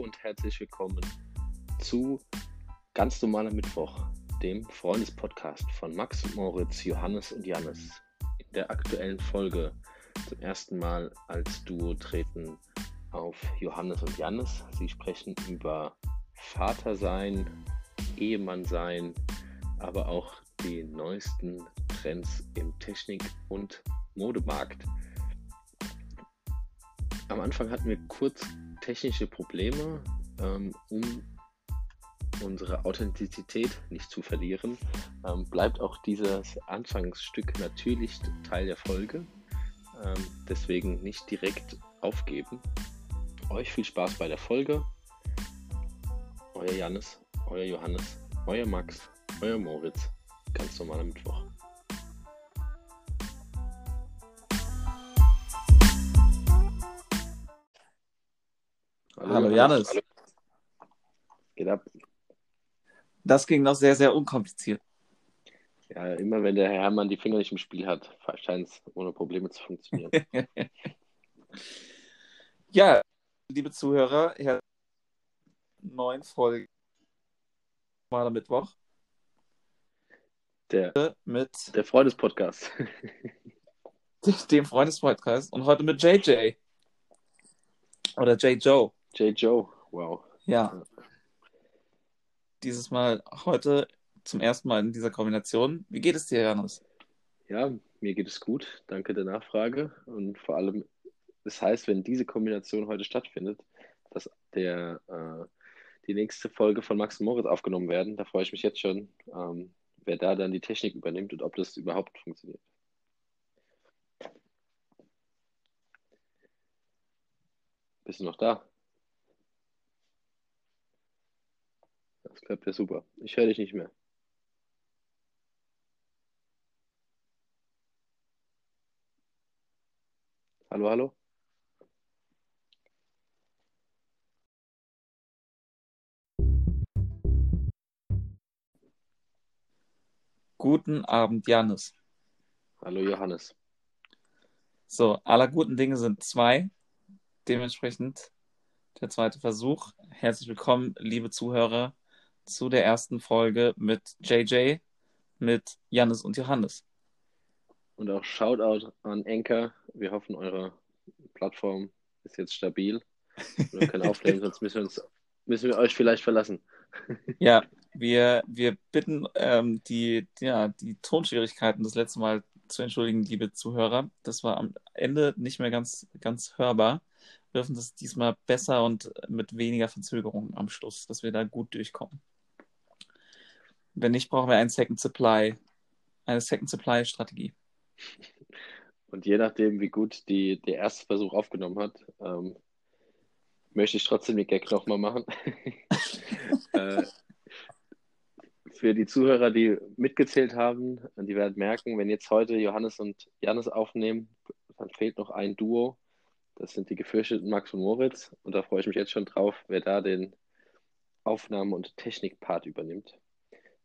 und herzlich willkommen zu Ganz normaler Mittwoch, dem Freundespodcast von Max und Moritz, Johannes und Jannis. In der aktuellen Folge zum ersten Mal als Duo treten auf Johannes und Jannis. Sie sprechen über Vater sein, Ehemann sein, aber auch die neuesten Trends im Technik- und Modemarkt. Am Anfang hatten wir kurz technische Probleme, ähm, um unsere Authentizität nicht zu verlieren. Ähm, bleibt auch dieses Anfangsstück natürlich Teil der Folge. Ähm, deswegen nicht direkt aufgeben. Euch viel Spaß bei der Folge. Euer Jannis, euer Johannes, euer Max, euer Moritz. Ganz normaler Mittwoch. Hallo, Janis. Hallo. Geht ab. Das ging noch sehr, sehr unkompliziert. Ja, immer wenn der Herr Hermann die Finger nicht im Spiel hat, scheint es ohne Probleme zu funktionieren. ja, liebe Zuhörer, Herr neun Folge mal am Mittwoch. Der, mit der Freundespodcast. dem Freundespodcast und heute mit JJ. Oder J. Joe. J. Joe, wow. Ja. Dieses Mal heute zum ersten Mal in dieser Kombination. Wie geht es dir, Janus? Ja, mir geht es gut. Danke der Nachfrage. Und vor allem, das heißt, wenn diese Kombination heute stattfindet, dass der, äh, die nächste Folge von Max und Moritz aufgenommen werden, da freue ich mich jetzt schon, ähm, wer da dann die Technik übernimmt und ob das überhaupt funktioniert. Bist du noch da? Das klappt ja super. Ich höre dich nicht mehr. Hallo, hallo? Guten Abend, Janis. Hallo, Johannes. So, aller guten Dinge sind zwei. Dementsprechend der zweite Versuch. Herzlich willkommen, liebe Zuhörer, zu der ersten Folge mit JJ, mit Janis und Johannes. Und auch Shoutout an Enker. Wir hoffen, eure Plattform ist jetzt stabil. Wir können aufnehmen, sonst müssen wir, uns, müssen wir euch vielleicht verlassen. ja, wir, wir bitten ähm, die, ja, die Tonschwierigkeiten das letzte Mal zu entschuldigen, liebe Zuhörer. Das war am Ende nicht mehr ganz, ganz hörbar. Wir dürfen das diesmal besser und mit weniger Verzögerung am Schluss, dass wir da gut durchkommen. Wenn nicht, brauchen wir einen Second Supply, eine Second Supply Strategie. Und je nachdem, wie gut die, der erste Versuch aufgenommen hat, ähm, möchte ich trotzdem den Gag nochmal machen. äh, für die Zuhörer, die mitgezählt haben, die werden merken, wenn jetzt heute Johannes und Janis aufnehmen, dann fehlt noch ein Duo. Das sind die gefürchteten Max und Moritz. Und da freue ich mich jetzt schon drauf, wer da den Aufnahmen- und Technikpart übernimmt.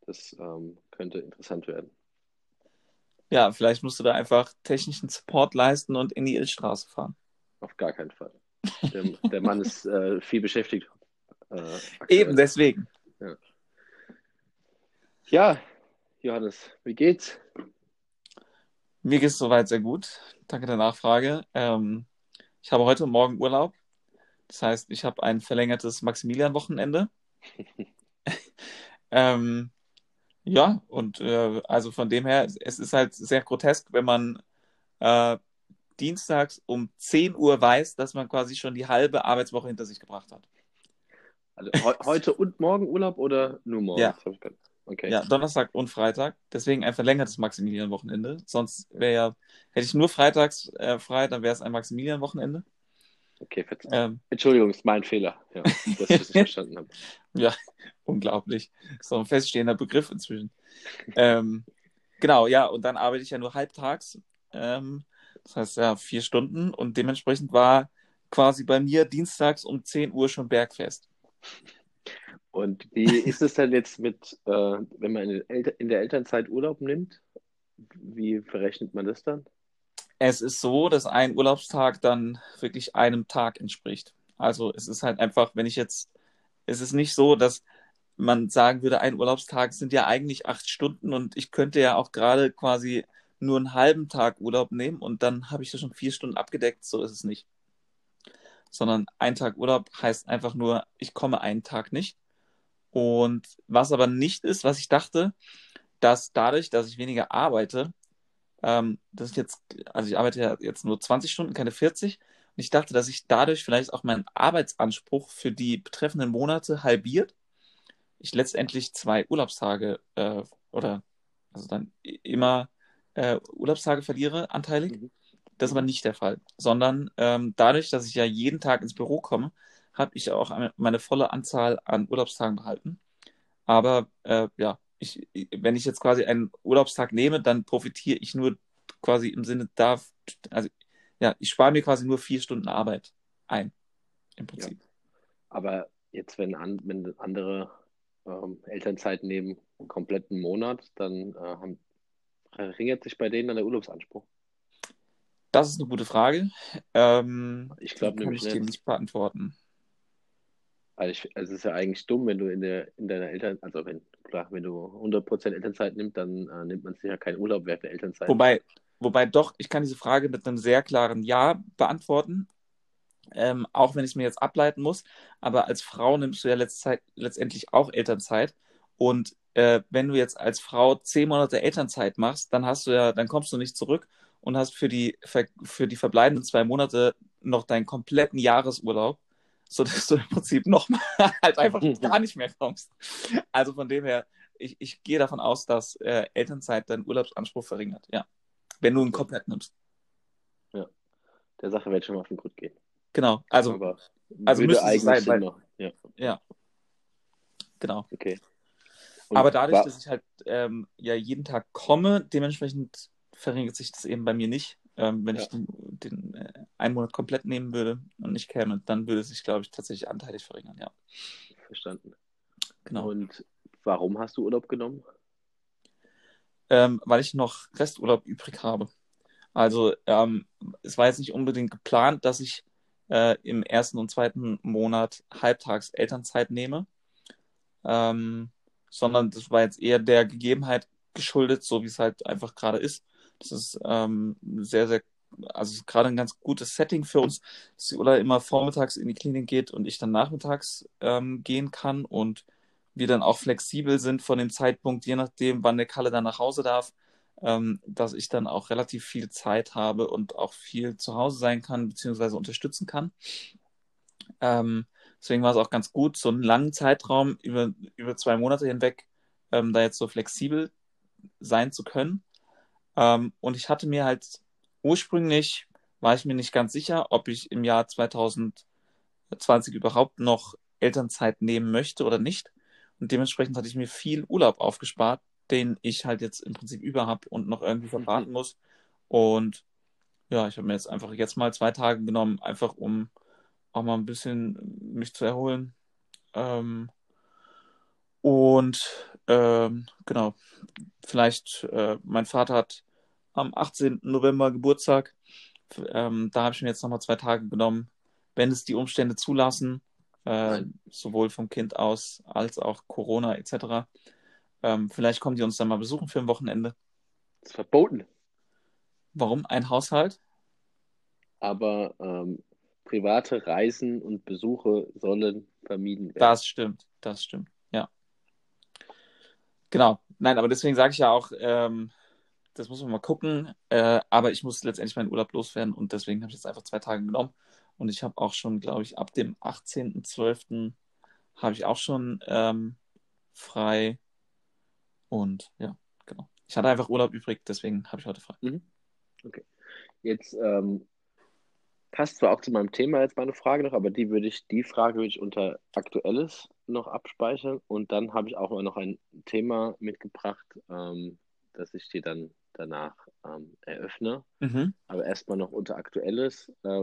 Das ähm, könnte interessant werden. Ja, vielleicht musst du da einfach technischen Support leisten und in die Illstraße fahren. Auf gar keinen Fall. Der, der Mann ist äh, viel beschäftigt. Äh, Eben deswegen. Ja. ja, Johannes, wie geht's? Mir geht es soweit sehr gut. Danke der Nachfrage. Ähm, ich habe heute Morgen Urlaub. Das heißt, ich habe ein verlängertes Maximilian-Wochenende. ähm, ja, und äh, also von dem her, es ist halt sehr grotesk, wenn man äh, dienstags um 10 Uhr weiß, dass man quasi schon die halbe Arbeitswoche hinter sich gebracht hat. Also he heute und morgen Urlaub oder nur morgen? Ja. Okay. Ja, Donnerstag und Freitag. Deswegen ein verlängertes Maximilian-Wochenende. Sonst wäre ja, hätte ich nur freitags äh, frei, dann wäre es ein Maximilian-Wochenende. Okay, ähm, Entschuldigung, ist mein Fehler, ja, dass ich das nicht verstanden habe. Ja, unglaublich. So ein feststehender Begriff inzwischen. ähm, genau, ja, und dann arbeite ich ja nur halbtags. Ähm, das heißt ja vier Stunden und dementsprechend war quasi bei mir dienstags um 10 Uhr schon Bergfest. Und wie ist es denn jetzt mit, äh, wenn man in der Elternzeit Urlaub nimmt? Wie verrechnet man das dann? Es ist so, dass ein Urlaubstag dann wirklich einem Tag entspricht. Also es ist halt einfach, wenn ich jetzt, es ist nicht so, dass man sagen würde, ein Urlaubstag sind ja eigentlich acht Stunden und ich könnte ja auch gerade quasi nur einen halben Tag Urlaub nehmen und dann habe ich da schon vier Stunden abgedeckt. So ist es nicht. Sondern ein Tag Urlaub heißt einfach nur, ich komme einen Tag nicht. Und was aber nicht ist, was ich dachte, dass dadurch, dass ich weniger arbeite, ähm, dass ich jetzt, also ich arbeite ja jetzt nur 20 Stunden, keine 40, und ich dachte, dass sich dadurch vielleicht auch mein Arbeitsanspruch für die betreffenden Monate halbiert. Ich letztendlich zwei Urlaubstage äh, oder also dann immer äh, Urlaubstage verliere, anteilig. Mhm. Das ist aber nicht der Fall, sondern ähm, dadurch, dass ich ja jeden Tag ins Büro komme, habe ich auch meine volle Anzahl an Urlaubstagen behalten. Aber äh, ja, ich, wenn ich jetzt quasi einen Urlaubstag nehme, dann profitiere ich nur quasi im Sinne da, also ja, ich spare mir quasi nur vier Stunden Arbeit ein, im Prinzip. Ja. Aber jetzt, wenn, an, wenn andere ähm, Elternzeit nehmen, einen kompletten Monat, dann äh, haben, verringert sich bei denen dann der Urlaubsanspruch? Das ist eine gute Frage. Ähm, ich glaube nämlich kann ich dir nicht beantworten. Also, ich, also es ist ja eigentlich dumm, wenn du in, der, in deiner Eltern, also wenn, klar, wenn du 100% Elternzeit nimmst, dann äh, nimmt man sich ja keinen Urlaub während der Elternzeit. Wobei, wobei doch, ich kann diese Frage mit einem sehr klaren Ja beantworten, ähm, auch wenn ich es mir jetzt ableiten muss. Aber als Frau nimmst du ja letztendlich auch Elternzeit. Und äh, wenn du jetzt als Frau zehn Monate Elternzeit machst, dann hast du ja, dann kommst du nicht zurück und hast für die, für die verbleibenden zwei Monate noch deinen kompletten Jahresurlaub, sodass du im Prinzip nochmal halt einfach gar nicht mehr kommst. Also von dem her, ich, ich gehe davon aus, dass äh, Elternzeit deinen Urlaubsanspruch verringert, ja. Wenn du ihn komplett nimmst. Ja. Der Sache werde ich schon mal auf den Grund gehen. Genau, also, Aber also müsste eigentlich sein, weil. Ja. ja. Genau. Okay. Und Aber dadurch, dass ich halt ähm, ja jeden Tag komme, dementsprechend verringert sich das eben bei mir nicht. Ähm, wenn Ja. ich den, den äh, einen Monat komplett nehmen würde und nicht käme, dann würde es sich, glaube ich, tatsächlich anteilig verringern, ja. Verstanden. Genau. Und warum hast du Urlaub genommen? Ähm, weil ich noch Resturlaub übrig habe. Also ähm, es war jetzt nicht unbedingt geplant, dass ich äh, im ersten und zweiten Monat halbtags Elternzeit nehme, ähm, sondern das war jetzt eher der Gegebenheit geschuldet, so wie es halt einfach gerade ist. Das ist ähm, sehr, sehr, also gerade ein ganz gutes Setting für uns, dass die Ulla immer vormittags in die Klinik geht und ich dann nachmittags ähm, gehen kann und wir dann auch flexibel sind von dem Zeitpunkt, je nachdem, wann der Kalle dann nach Hause darf, ähm, dass ich dann auch relativ viel Zeit habe und auch viel zu Hause sein kann, beziehungsweise unterstützen kann. Ähm, deswegen war es auch ganz gut, so einen langen Zeitraum über, über zwei Monate hinweg ähm, da jetzt so flexibel sein zu können. Ähm, und ich hatte mir halt ursprünglich, war ich mir nicht ganz sicher, ob ich im Jahr 2020 überhaupt noch Elternzeit nehmen möchte oder nicht. Und dementsprechend hatte ich mir viel Urlaub aufgespart, den ich halt jetzt im Prinzip über habe und noch irgendwie verbraten muss. Und ja, ich habe mir jetzt einfach jetzt mal zwei Tage genommen, einfach um auch mal ein bisschen mich zu erholen. Ähm, und ähm, genau, vielleicht, äh, mein Vater hat am 18. November Geburtstag. Ähm, da habe ich mir jetzt nochmal zwei Tage genommen, wenn es die Umstände zulassen, äh, sowohl vom Kind aus als auch Corona etc. Ähm, vielleicht kommen die uns dann mal besuchen für ein Wochenende. Das ist verboten. Warum? Ein Haushalt? Aber ähm, private Reisen und Besuche sollen vermieden werden. Das stimmt, das stimmt, ja. Genau. Nein, aber deswegen sage ich ja auch, ähm, das muss man mal gucken. Äh, aber ich muss letztendlich meinen Urlaub loswerden und deswegen habe ich jetzt einfach zwei Tage genommen. Und ich habe auch schon, glaube ich, ab dem 18.12. habe ich auch schon ähm, frei. Und ja, genau. Ich hatte einfach Urlaub übrig, deswegen habe ich heute frei. Mhm. Okay. Jetzt ähm, passt zwar auch zu meinem Thema jetzt meine Frage noch, aber die würde ich, die Frage würde ich unter Aktuelles noch abspeichern und dann habe ich auch noch ein Thema mitgebracht, ähm, das ich dir dann danach ähm, eröffne. Mhm. Aber erstmal noch unter Aktuelles. Äh,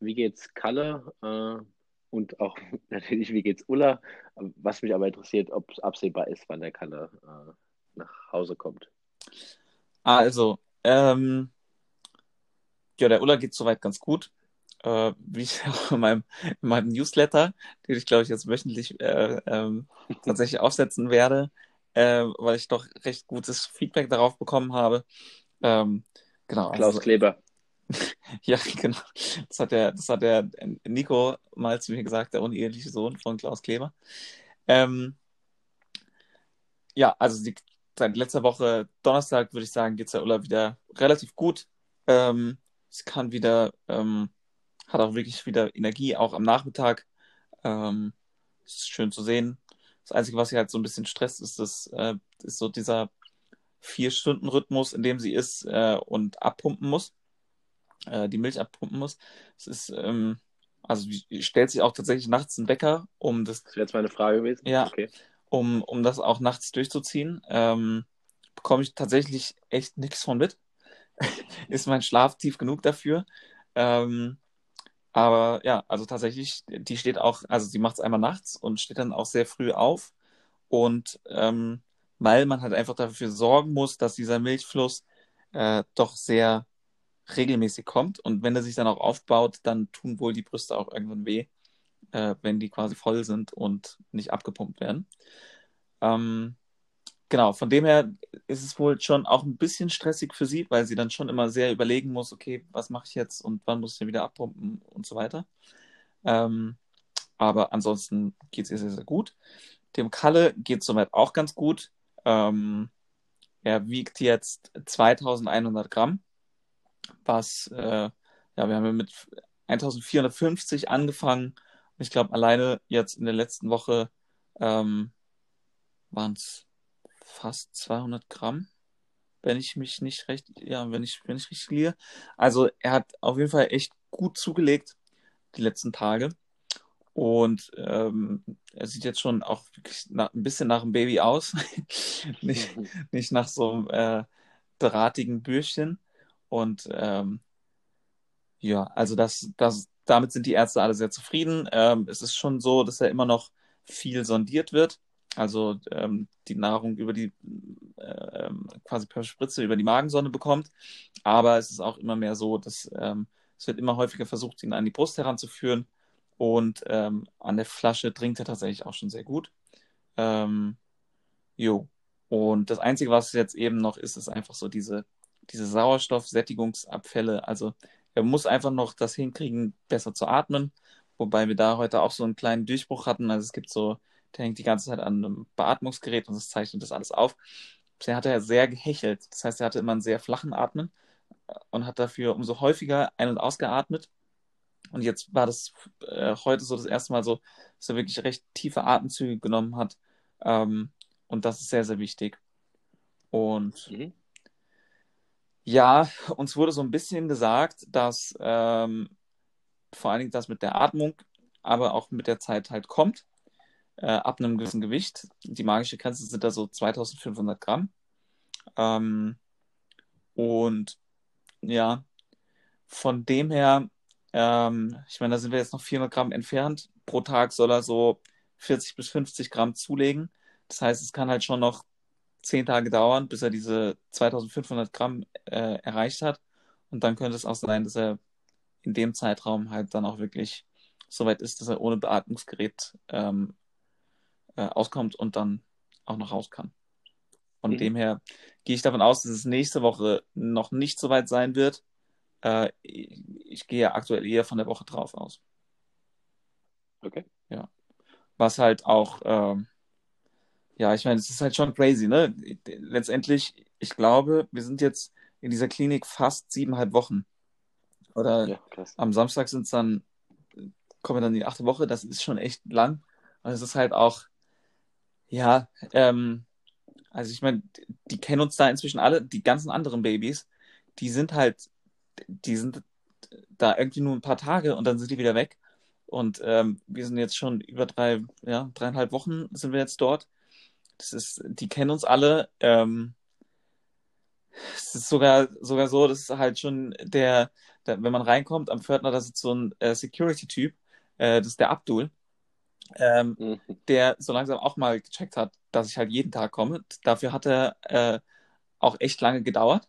wie geht's Kalle? Äh, und auch natürlich, wie geht's Ulla? Was mich aber interessiert, ob es absehbar ist, wann der Kalle äh, nach Hause kommt. Also, ähm, ja, der Ulla geht soweit ganz gut. äh, wie ich auch in meinem, in meinem Newsletter, den ich glaube ich jetzt wöchentlich äh, ähm, tatsächlich aufsetzen werde, äh, weil ich doch recht gutes Feedback darauf bekommen habe. Ähm, genau. Klaus also, Kleber. ja, genau. Das hat der, das hat der Nico mal zu mir gesagt, der uneheliche Sohn von Klaus Kleber. Ähm, ja, also die, seit letzter Woche Donnerstag würde ich sagen, geht es der Ulla wieder relativ gut. Ähm, es kann wieder, ähm, hat auch wirklich wieder Energie, auch am Nachmittag. Ähm, ist schön zu sehen. Das Einzige, was sie halt so ein bisschen stresst, ist, das, äh, ist so dieser Vier-Stunden-Rhythmus, in dem sie ist äh, und abpumpen muss, äh, die Milch abpumpen muss. Es ist, ähm, also stellt sich auch tatsächlich nachts einen Wecker, um das. Das wäre jetzt meine Frage gewesen. Ja, Okay. um, um das auch nachts durchzuziehen. Ähm, bekomme ich tatsächlich echt nichts von mit. ist mein Schlaf tief genug dafür. Ähm, aber ja, also tatsächlich, die steht auch, also sie macht es einmal nachts und steht dann auch sehr früh auf. Und ähm, weil man halt einfach dafür sorgen muss, dass dieser Milchfluss äh, doch sehr regelmäßig kommt. Und wenn er sich dann auch aufbaut, dann tun wohl die Brüste auch irgendwann weh, äh, wenn die quasi voll sind und nicht abgepumpt werden. Ähm, genau, von dem her ist es wohl schon auch ein bisschen stressig für sie, weil sie dann schon immer sehr überlegen muss, okay, was mache ich jetzt und wann muss ich denn wieder abpumpen und so weiter. Ähm, aber ansonsten geht es ihr sehr, sehr gut. Dem Kalle geht es soweit auch ganz gut. Ähm, er wiegt jetzt 2100 Gramm, was, äh, ja, wir haben ja mit 1450 angefangen. Ich glaube, alleine jetzt in der letzten Woche ähm, waren es fast 200 Gramm, wenn ich mich nicht recht, ja, wenn ich, wenn ich richtig liege. Also er hat auf jeden Fall echt gut zugelegt die letzten Tage. Und ähm, er sieht jetzt schon auch wirklich nach, ein bisschen nach einem Baby aus. nicht, nicht nach so einem äh, drahtigen Bürschchen. Und ähm, ja, also das, das, damit sind die Ärzte alle sehr zufrieden. Ähm, es ist schon so, dass er immer noch viel sondiert wird. Also ähm, die Nahrung über die äh, quasi per Spritze über die Magensonde bekommt. Aber es ist auch immer mehr so, dass ähm, es wird immer häufiger versucht, ihn an die Brust heranzuführen. Und ähm, an der Flasche trinkt er tatsächlich auch schon sehr gut. Ähm, jo. Und das Einzige, was jetzt eben noch ist, ist einfach so diese, diese Sauerstoffsättigungsabfälle. Also er muss einfach noch das hinkriegen, besser zu atmen. Wobei wir da heute auch so einen kleinen Durchbruch hatten. Also es gibt so, der hängt die ganze Zeit an einem Beatmungsgerät und das zeichnet das alles auf. Bisher hat er sehr gehechelt. Das heißt, er hatte immer einen sehr flachen Atmen und hat dafür umso häufiger ein- und ausgeatmet. Und jetzt war das äh, heute so das erste Mal so, dass er wirklich recht tiefe Atemzüge genommen hat. Ähm, und das ist sehr, sehr wichtig. Und Mhm. ja, uns wurde so ein bisschen gesagt, dass ähm, vor allen Dingen das mit der Atmung, aber auch mit der Zeit halt kommt, äh, ab einem gewissen Gewicht. Die magische Grenze sind da so 2500 Gramm. Ähm, und ja, von dem her, ähm, ich meine, da sind wir jetzt noch 400 Gramm entfernt. Pro Tag soll er so 40 bis 50 Gramm zulegen. Das heißt, es kann halt schon noch 10 Tage dauern, bis er diese 2500 Gramm äh, erreicht hat. Und dann könnte es auch sein, dass er in dem Zeitraum halt dann auch wirklich so weit ist, dass er ohne Beatmungsgerät ähm, äh, auskommt und dann auch noch raus kann. Von Mhm. dem her gehe ich davon aus, dass es nächste Woche noch nicht so weit sein wird. Äh, ich, ich gehe aktuell eher von der Woche drauf aus. Okay. Was halt auch, ähm, ja, ich meine, es ist halt schon crazy, ne? Letztendlich, ich glaube, wir sind jetzt in dieser Klinik fast siebeneinhalb Wochen. Oder Ja, am Samstag sind es dann, kommen wir dann in die achte Woche, das ist schon echt lang. Und es ist halt auch, ja, ähm, also ich meine, die kennen uns da inzwischen alle, die ganzen anderen Babys, die sind halt, die sind da irgendwie nur ein paar Tage und dann sind die wieder weg. Und ähm, wir sind jetzt schon über drei, ja, dreieinhalb Wochen sind wir jetzt dort. Das ist, die kennen uns alle. Ähm, es ist sogar, sogar so, dass halt schon der, der, wenn man reinkommt am Pförtner, da sitzt so ein äh, Security-Typ, äh, das ist der Abdul, ähm, Mhm. der so langsam auch mal gecheckt hat, dass ich halt jeden Tag komme. Dafür hat er äh, auch echt lange gedauert,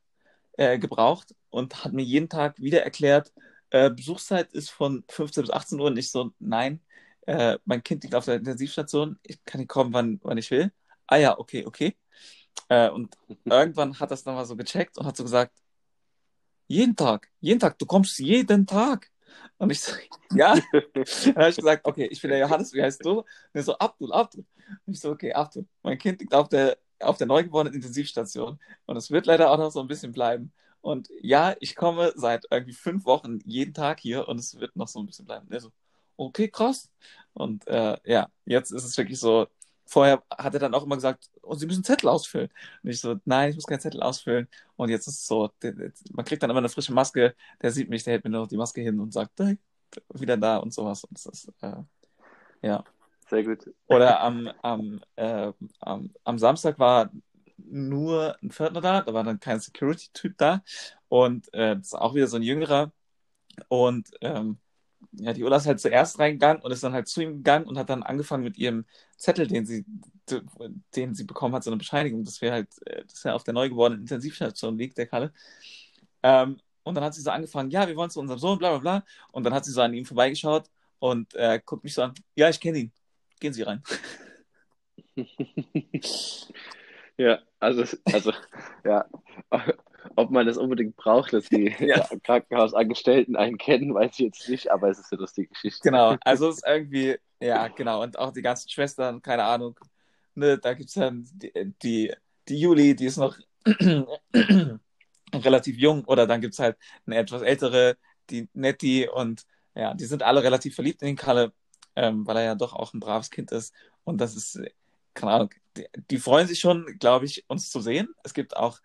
äh, gebraucht und hat mir jeden Tag wieder erklärt, äh, Besuchszeit ist von 15 bis 18 Uhr. Und ich so, nein, äh, mein Kind liegt auf der Intensivstation, ich kann nicht kommen, wann, wann ich will. Ah ja, okay, okay. Äh, und irgendwann hat das dann mal so gecheckt und hat so gesagt, jeden Tag, jeden Tag, du kommst jeden Tag. Und ich so, ja. dann habe ich gesagt, okay, ich bin der Johannes, wie heißt du? Und er so, Abdul, Abdul. Und ich so, okay, Abdul, mein Kind liegt auf der, auf der neugeborenen Intensivstation und es wird leider auch noch so ein bisschen bleiben. Und ja, ich komme seit irgendwie fünf Wochen jeden Tag hier und es wird noch so ein bisschen bleiben. Und er so, okay, krass. Und äh, ja, jetzt ist es wirklich so, vorher hat er dann auch immer gesagt, oh, Sie müssen Zettel ausfüllen. Und ich so, nein, ich muss keinen Zettel ausfüllen. Und jetzt ist es so, man kriegt dann immer eine frische Maske, der sieht mich, der hält mir nur noch die Maske hin und sagt, hey, wieder da und sowas. Und das ist, äh, ja. Sehr gut. Oder am, am, äh, am, am Samstag war nur ein Pförtner da, da war dann kein Security-Typ da. Und äh, das ist auch wieder so ein Jüngerer. Und ähm, ja, die Ulla ist halt zuerst reingegangen und ist dann halt zu ihm gegangen und hat dann angefangen mit ihrem Zettel, den sie, den sie bekommen hat, so eine Bescheinigung, dass wir halt, äh, dass er auf der neu gewordenen Intensivstation liegt, der Kalle. Ähm, und dann hat sie so angefangen, ja, wir wollen zu unserem Sohn, bla bla bla. Und dann hat sie so an ihm vorbeigeschaut und äh, guckt mich so an, ja, ich kenne ihn. Gehen Sie rein. ja, also, also, ja, ob man das unbedingt braucht, dass die ja. Krankenhausangestellten einen kennen, weiß ich jetzt nicht, aber es ist eine lustige Geschichte. Genau, also es ist irgendwie, ja, genau, und auch die ganzen Schwestern, keine Ahnung, ne, da gibt es dann die, die, die Juli, die ist noch relativ jung, oder dann gibt es halt eine etwas ältere, die Nettie, und ja, die sind alle relativ verliebt in den Kalle, ähm, weil er ja doch auch ein braves Kind ist, und das ist, keine Ahnung, die, die freuen sich schon, glaube ich, uns zu sehen. Es gibt auch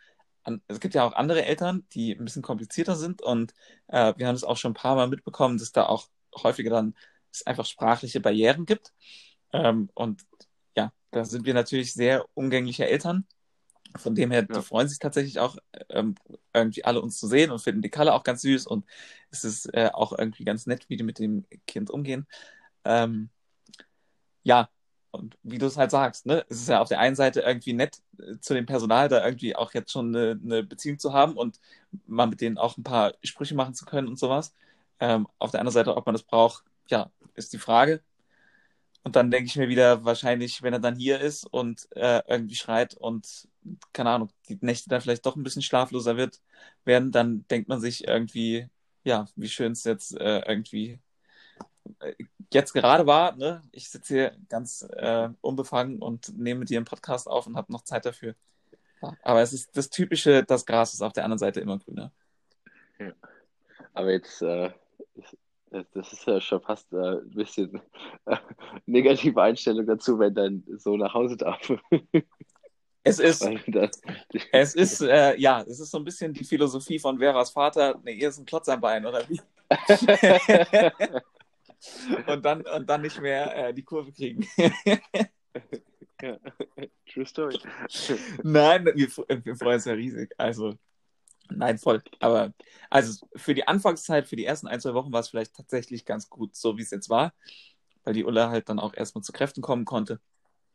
es gibt ja auch andere Eltern, die ein bisschen komplizierter sind und äh, wir haben es auch schon ein paar Mal mitbekommen, dass da auch häufiger dann es einfach sprachliche Barrieren gibt. Ähm, und ja, da sind wir natürlich sehr umgängliche Eltern. Von dem her, ja. die freuen sich tatsächlich auch, ähm, irgendwie alle uns zu sehen und finden die Kalle auch ganz süß und es ist äh, auch irgendwie ganz nett, wie die mit dem Kind umgehen. Ähm, ja, und wie du es halt sagst, ne, es ist ja auf der einen Seite irgendwie nett, äh, zu dem Personal da irgendwie auch jetzt schon eine, eine, Beziehung zu haben und mal mit denen auch ein paar Sprüche machen zu können und sowas. Ähm, auf der anderen Seite, ob man das braucht, ja, ist die Frage. Und dann denke ich mir wieder, wahrscheinlich, wenn er dann hier ist und äh, irgendwie schreit und, keine Ahnung, die Nächte dann vielleicht doch ein bisschen schlafloser wird, werden, dann denkt man sich irgendwie, ja, wie schön es jetzt äh, irgendwie jetzt gerade war, ne, ich sitze hier ganz äh, unbefangen und nehme dir einen Podcast auf und habe noch Zeit dafür. Aber es ist das Typische, das Gras ist auf der anderen Seite immer grüner. Ja. Aber jetzt, äh, das ist ja schon fast äh, ein bisschen äh, negative Einstellung dazu, wenn dein so nach Hause darf. Es ist, es ist, äh, ja, es ist so ein bisschen die Philosophie von Veras Vater, ne, ihr ist ein Klotz am Bein, oder wie? und, dann, und dann nicht mehr äh, die Kurve kriegen. ja. True Story. Nein, wir, wir freuen uns ja riesig. Also, nein, voll. Aber also für die Anfangszeit, für die ersten ein, zwei Wochen war es vielleicht tatsächlich ganz gut, so wie es jetzt war, weil die Ulla halt dann auch erstmal zu Kräften kommen konnte.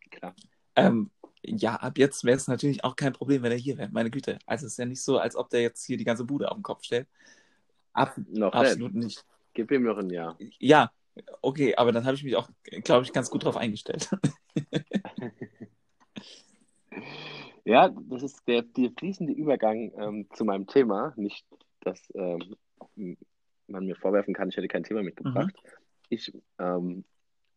Klar. Ähm, ja, ab jetzt wäre es natürlich auch kein Problem, wenn er hier wäre. Meine Güte. Also es ist ja nicht so, als ob der jetzt hier die ganze Bude auf den Kopf stellt. Ab, noch absolut nicht. nicht. Gib ihm noch ein Jahr. Ja, okay, aber dann habe ich mich auch, glaube ich, ganz gut darauf eingestellt. ja, das ist der, der fließende Übergang ähm, zu meinem Thema. Nicht, dass ähm, man mir vorwerfen kann, ich hätte kein Thema mitgebracht. Mhm. Ich ähm,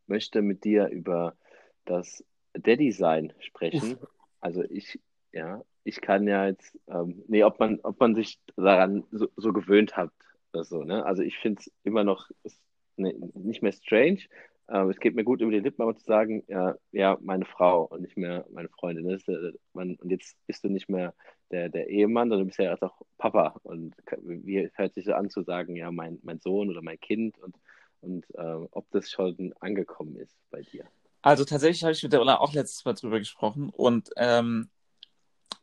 möchte mit dir über das Daddy-Sein sprechen. Uff. Also ich, ja, ich kann ja jetzt, ähm, nee, ob man, ob man sich daran so, so gewöhnt hat oder so, ne? Also ich finde es immer noch ne, nicht mehr strange. Ähm, es geht mir gut über die Lippen, aber zu sagen, ja, ja, meine Frau und nicht mehr meine Freundin. Das äh, man, und jetzt bist du nicht mehr der, der Ehemann, sondern du bist ja jetzt auch Papa. Und wie hört sich so an zu sagen, ja, mein, mein Sohn oder mein Kind und, und äh, ob das schon angekommen ist bei dir? Also tatsächlich habe ich mit der Ulla auch letztes Mal drüber gesprochen und ähm,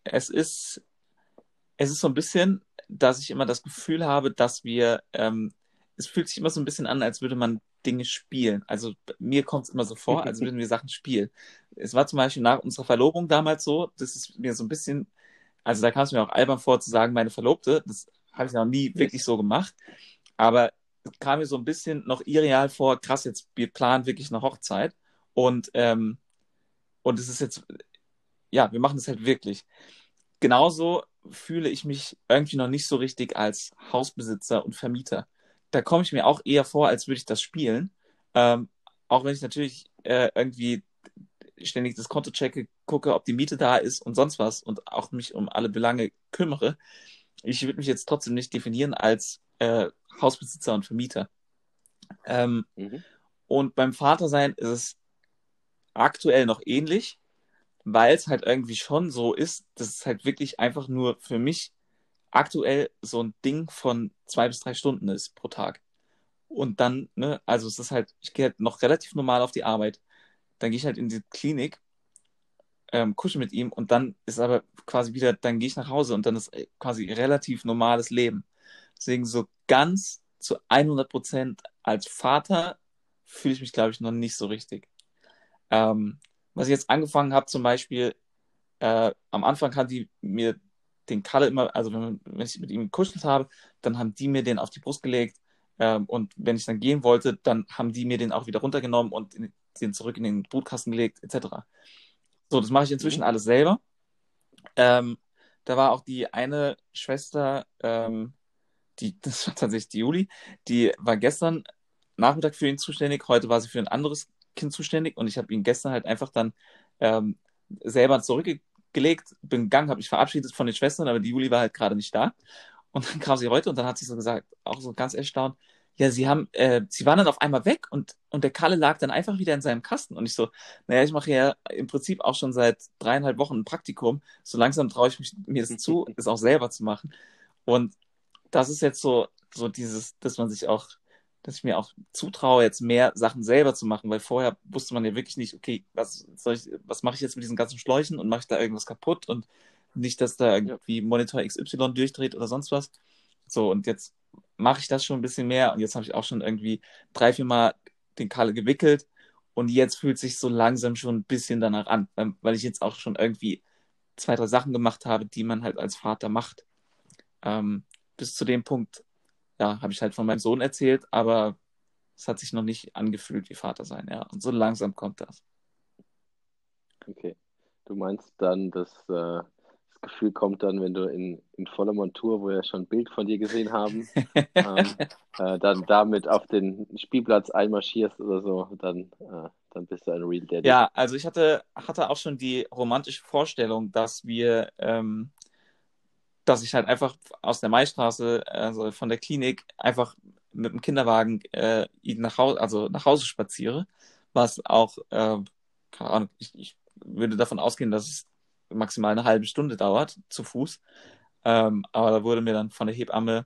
es ist es ist so ein bisschen, dass ich immer das Gefühl habe, dass wir, ähm, es fühlt sich immer so ein bisschen an, als würde man Dinge spielen. Also mir kommt es immer so vor, als würden wir Sachen spielen. Es war zum Beispiel nach unserer Verlobung damals so, das ist mir so ein bisschen, also da kam es mir auch albern vor zu sagen, meine Verlobte, das habe ich noch nie wirklich so gemacht. Aber kam mir so ein bisschen noch irreal vor, krass, jetzt wir planen wirklich eine Hochzeit und, ähm, und es ist jetzt, ja, wir machen es halt wirklich. Genauso fühle ich mich irgendwie noch nicht so richtig als Hausbesitzer und Vermieter. Da komme ich mir auch eher vor, als würde ich das spielen. Ähm, auch wenn ich natürlich äh, irgendwie ständig das Konto checke, gucke, ob die Miete da ist und sonst was und auch mich um alle Belange kümmere. Ich würde mich jetzt trotzdem nicht definieren als äh, Hausbesitzer und Vermieter. Ähm, mhm. Und beim Vatersein ist es aktuell noch ähnlich, weil es halt irgendwie schon so ist, dass es halt wirklich einfach nur für mich aktuell so ein Ding von zwei bis drei Stunden ist pro Tag. Und dann, ne, also es ist halt, ich gehe halt noch relativ normal auf die Arbeit. Dann gehe ich halt in die Klinik, ähm, kusche mit ihm und dann ist aber quasi wieder, dann gehe ich nach Hause und dann ist quasi relativ normales Leben. Deswegen so ganz zu 100 Prozent als Vater fühle ich mich, glaube ich, noch nicht so richtig. Ähm, was ich jetzt angefangen habe, zum Beispiel, äh, am Anfang haben die mir den Kalle immer, also wenn, wenn ich mit ihm gekuschelt habe, dann haben die mir den auf die Brust gelegt. Ähm, und wenn ich dann gehen wollte, dann haben die mir den auch wieder runtergenommen und in, den zurück in den Brutkasten gelegt, etc. So, das mache ich inzwischen mhm. alles selber. Ähm, da war auch die eine Schwester, ähm, die, das war tatsächlich die Juli, die war gestern Nachmittag für ihn zuständig, heute war sie für ein anderes Kind zuständig und ich habe ihn gestern halt einfach dann ähm, selber zurückgelegt, bin gegangen, habe mich verabschiedet von den Schwestern, aber die Juli war halt gerade nicht da. Und dann kam sie heute und dann hat sie so gesagt, auch so ganz erstaunt, ja, sie haben, äh, sie waren dann auf einmal weg und, und der Kalle lag dann einfach wieder in seinem Kasten. Und ich so, naja, ich mache ja im Prinzip auch schon seit dreieinhalb Wochen ein Praktikum. So langsam traue ich mich, mir das zu, es auch selber zu machen. Und das ist jetzt so, so dieses, dass man sich auch dass ich mir auch zutraue, jetzt mehr Sachen selber zu machen, weil vorher wusste man ja wirklich nicht, okay, was soll ich, was mache ich jetzt mit diesen ganzen Schläuchen und mache ich da irgendwas kaputt und nicht, dass da irgendwie Monitor XY durchdreht oder sonst was. So, und jetzt mache ich das schon ein bisschen mehr und jetzt habe ich auch schon irgendwie drei, vier Mal den Kalle gewickelt und jetzt fühlt sich so langsam schon ein bisschen danach an, weil ich jetzt auch schon irgendwie zwei, drei Sachen gemacht habe, die man halt als Vater macht. Ähm, bis zu dem Punkt ja, habe ich halt von meinem Sohn erzählt, aber es hat sich noch nicht angefühlt wie Vater sein, ja. Und so langsam kommt das. Okay. Du meinst dann, dass äh, das Gefühl kommt dann, wenn du in, in voller Montur, wo wir schon ein Bild von dir gesehen haben, ähm, äh, dann damit auf den Spielplatz einmarschierst oder so, dann, äh, dann bist du ein Real Daddy. Ja, also ich hatte, hatte auch schon die romantische Vorstellung, dass wir ähm, dass ich halt einfach aus der Maistraße, also von der Klinik, einfach mit dem Kinderwagen äh, nach Hause, also nach Hause spaziere, was auch, äh, keine Ahnung, ich, ich würde davon ausgehen, dass es maximal eine halbe Stunde dauert zu Fuß. Ähm, aber da wurde mir dann von der Hebamme,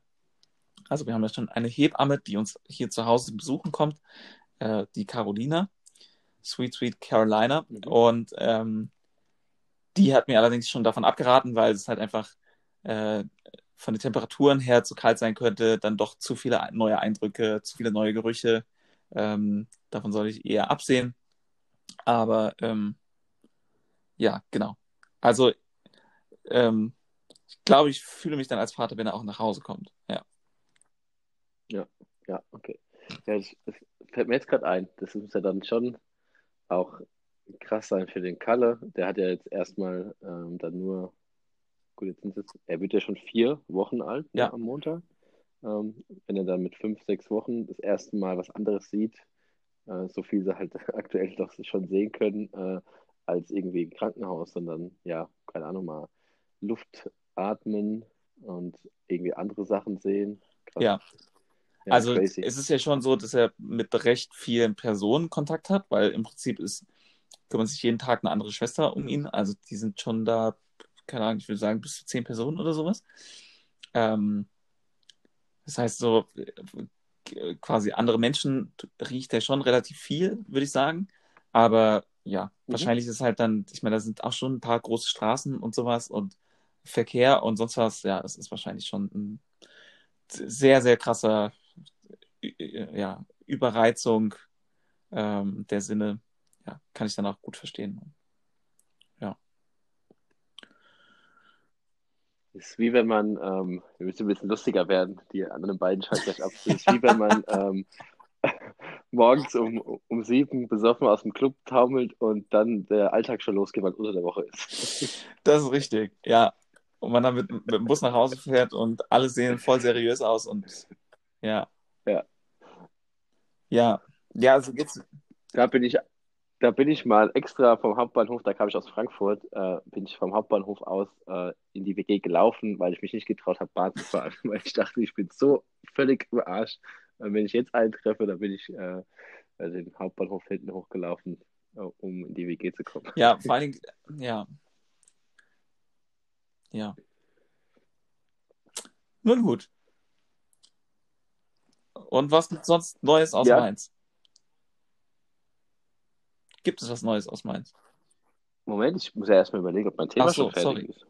also wir haben ja schon eine Hebamme, die uns hier zu Hause besuchen kommt, äh, die Carolina, Sweet Sweet Carolina. Mhm. Und ähm, die hat mir allerdings schon davon abgeraten, weil es halt einfach äh, von den Temperaturen her zu kalt sein könnte, dann doch zu viele neue Eindrücke, zu viele neue Gerüche. Ähm, davon soll ich eher absehen. Aber ähm, ja, genau. Also ähm, ich glaube, ich fühle mich dann als Vater, wenn er auch nach Hause kommt. Ja. Ja, ja, okay. Ja, das, das fällt mir jetzt gerade ein. Das muss ja dann schon auch krass sein für den Kalle. Der hat ja jetzt erstmal ähm, dann nur gut, jetzt sind es, er wird ja schon vier Wochen alt ne, ja. am Montag. Ähm, wenn er dann mit fünf, sechs Wochen das erste Mal was anderes sieht, äh, so viel sie halt aktuell doch schon sehen können, äh, als irgendwie im Krankenhaus, sondern ja, keine Ahnung, mal Luft atmen und irgendwie andere Sachen sehen. Krass. Ja. ja. also crazy. es ist ja schon so, dass er mit recht vielen Personen Kontakt hat, weil im Prinzip ist, kümmert sich jeden Tag eine andere Schwester um ihn. Also die sind schon da keine Ahnung, ich würde sagen, bis zu zehn Personen oder sowas. Ähm, das heißt, so äh, quasi andere Menschen riecht er schon relativ viel, würde ich sagen. Aber ja, mhm. wahrscheinlich ist halt dann, ich meine, da sind auch schon ein paar große Straßen und sowas und Verkehr und sonst was. Ja, es ist wahrscheinlich schon ein sehr, sehr krasser ja, Überreizung ähm, der Sinne. Ja, kann ich dann auch gut verstehen. Ist wie wenn man, ähm, wir müssen ein bisschen lustiger werden, die anderen beiden schalten gleich ab. Es ist wie wenn man ähm, morgens um, um sieben besoffen aus dem Club taumelt und dann der Alltag schon losgeht, weil unter der Woche ist. Das ist richtig, ja. Und man dann mit, mit dem Bus nach Hause fährt und alle sehen voll seriös aus und ja. Ja. Ja. Ja, also geht's. Da bin ich, da bin ich mal extra vom Hauptbahnhof, da kam ich aus Frankfurt, äh, bin ich vom Hauptbahnhof aus äh, in die WG gelaufen, weil ich mich nicht getraut habe, Bahn zu fahren, weil ich dachte, ich bin so völlig im Arsch. Und wenn ich jetzt eintreffe, dann bin ich äh, also den Hauptbahnhof hinten hochgelaufen, äh, um in die WG zu kommen. Ja, vor allen Dingen, ja. Ja. Nun gut. Und was gibt sonst Neues aus Ja. Mainz? Gibt es was Neues aus Mainz? Moment, ich muss ja erstmal überlegen, ob mein Thema Ach so, schon fertig sorry. ist.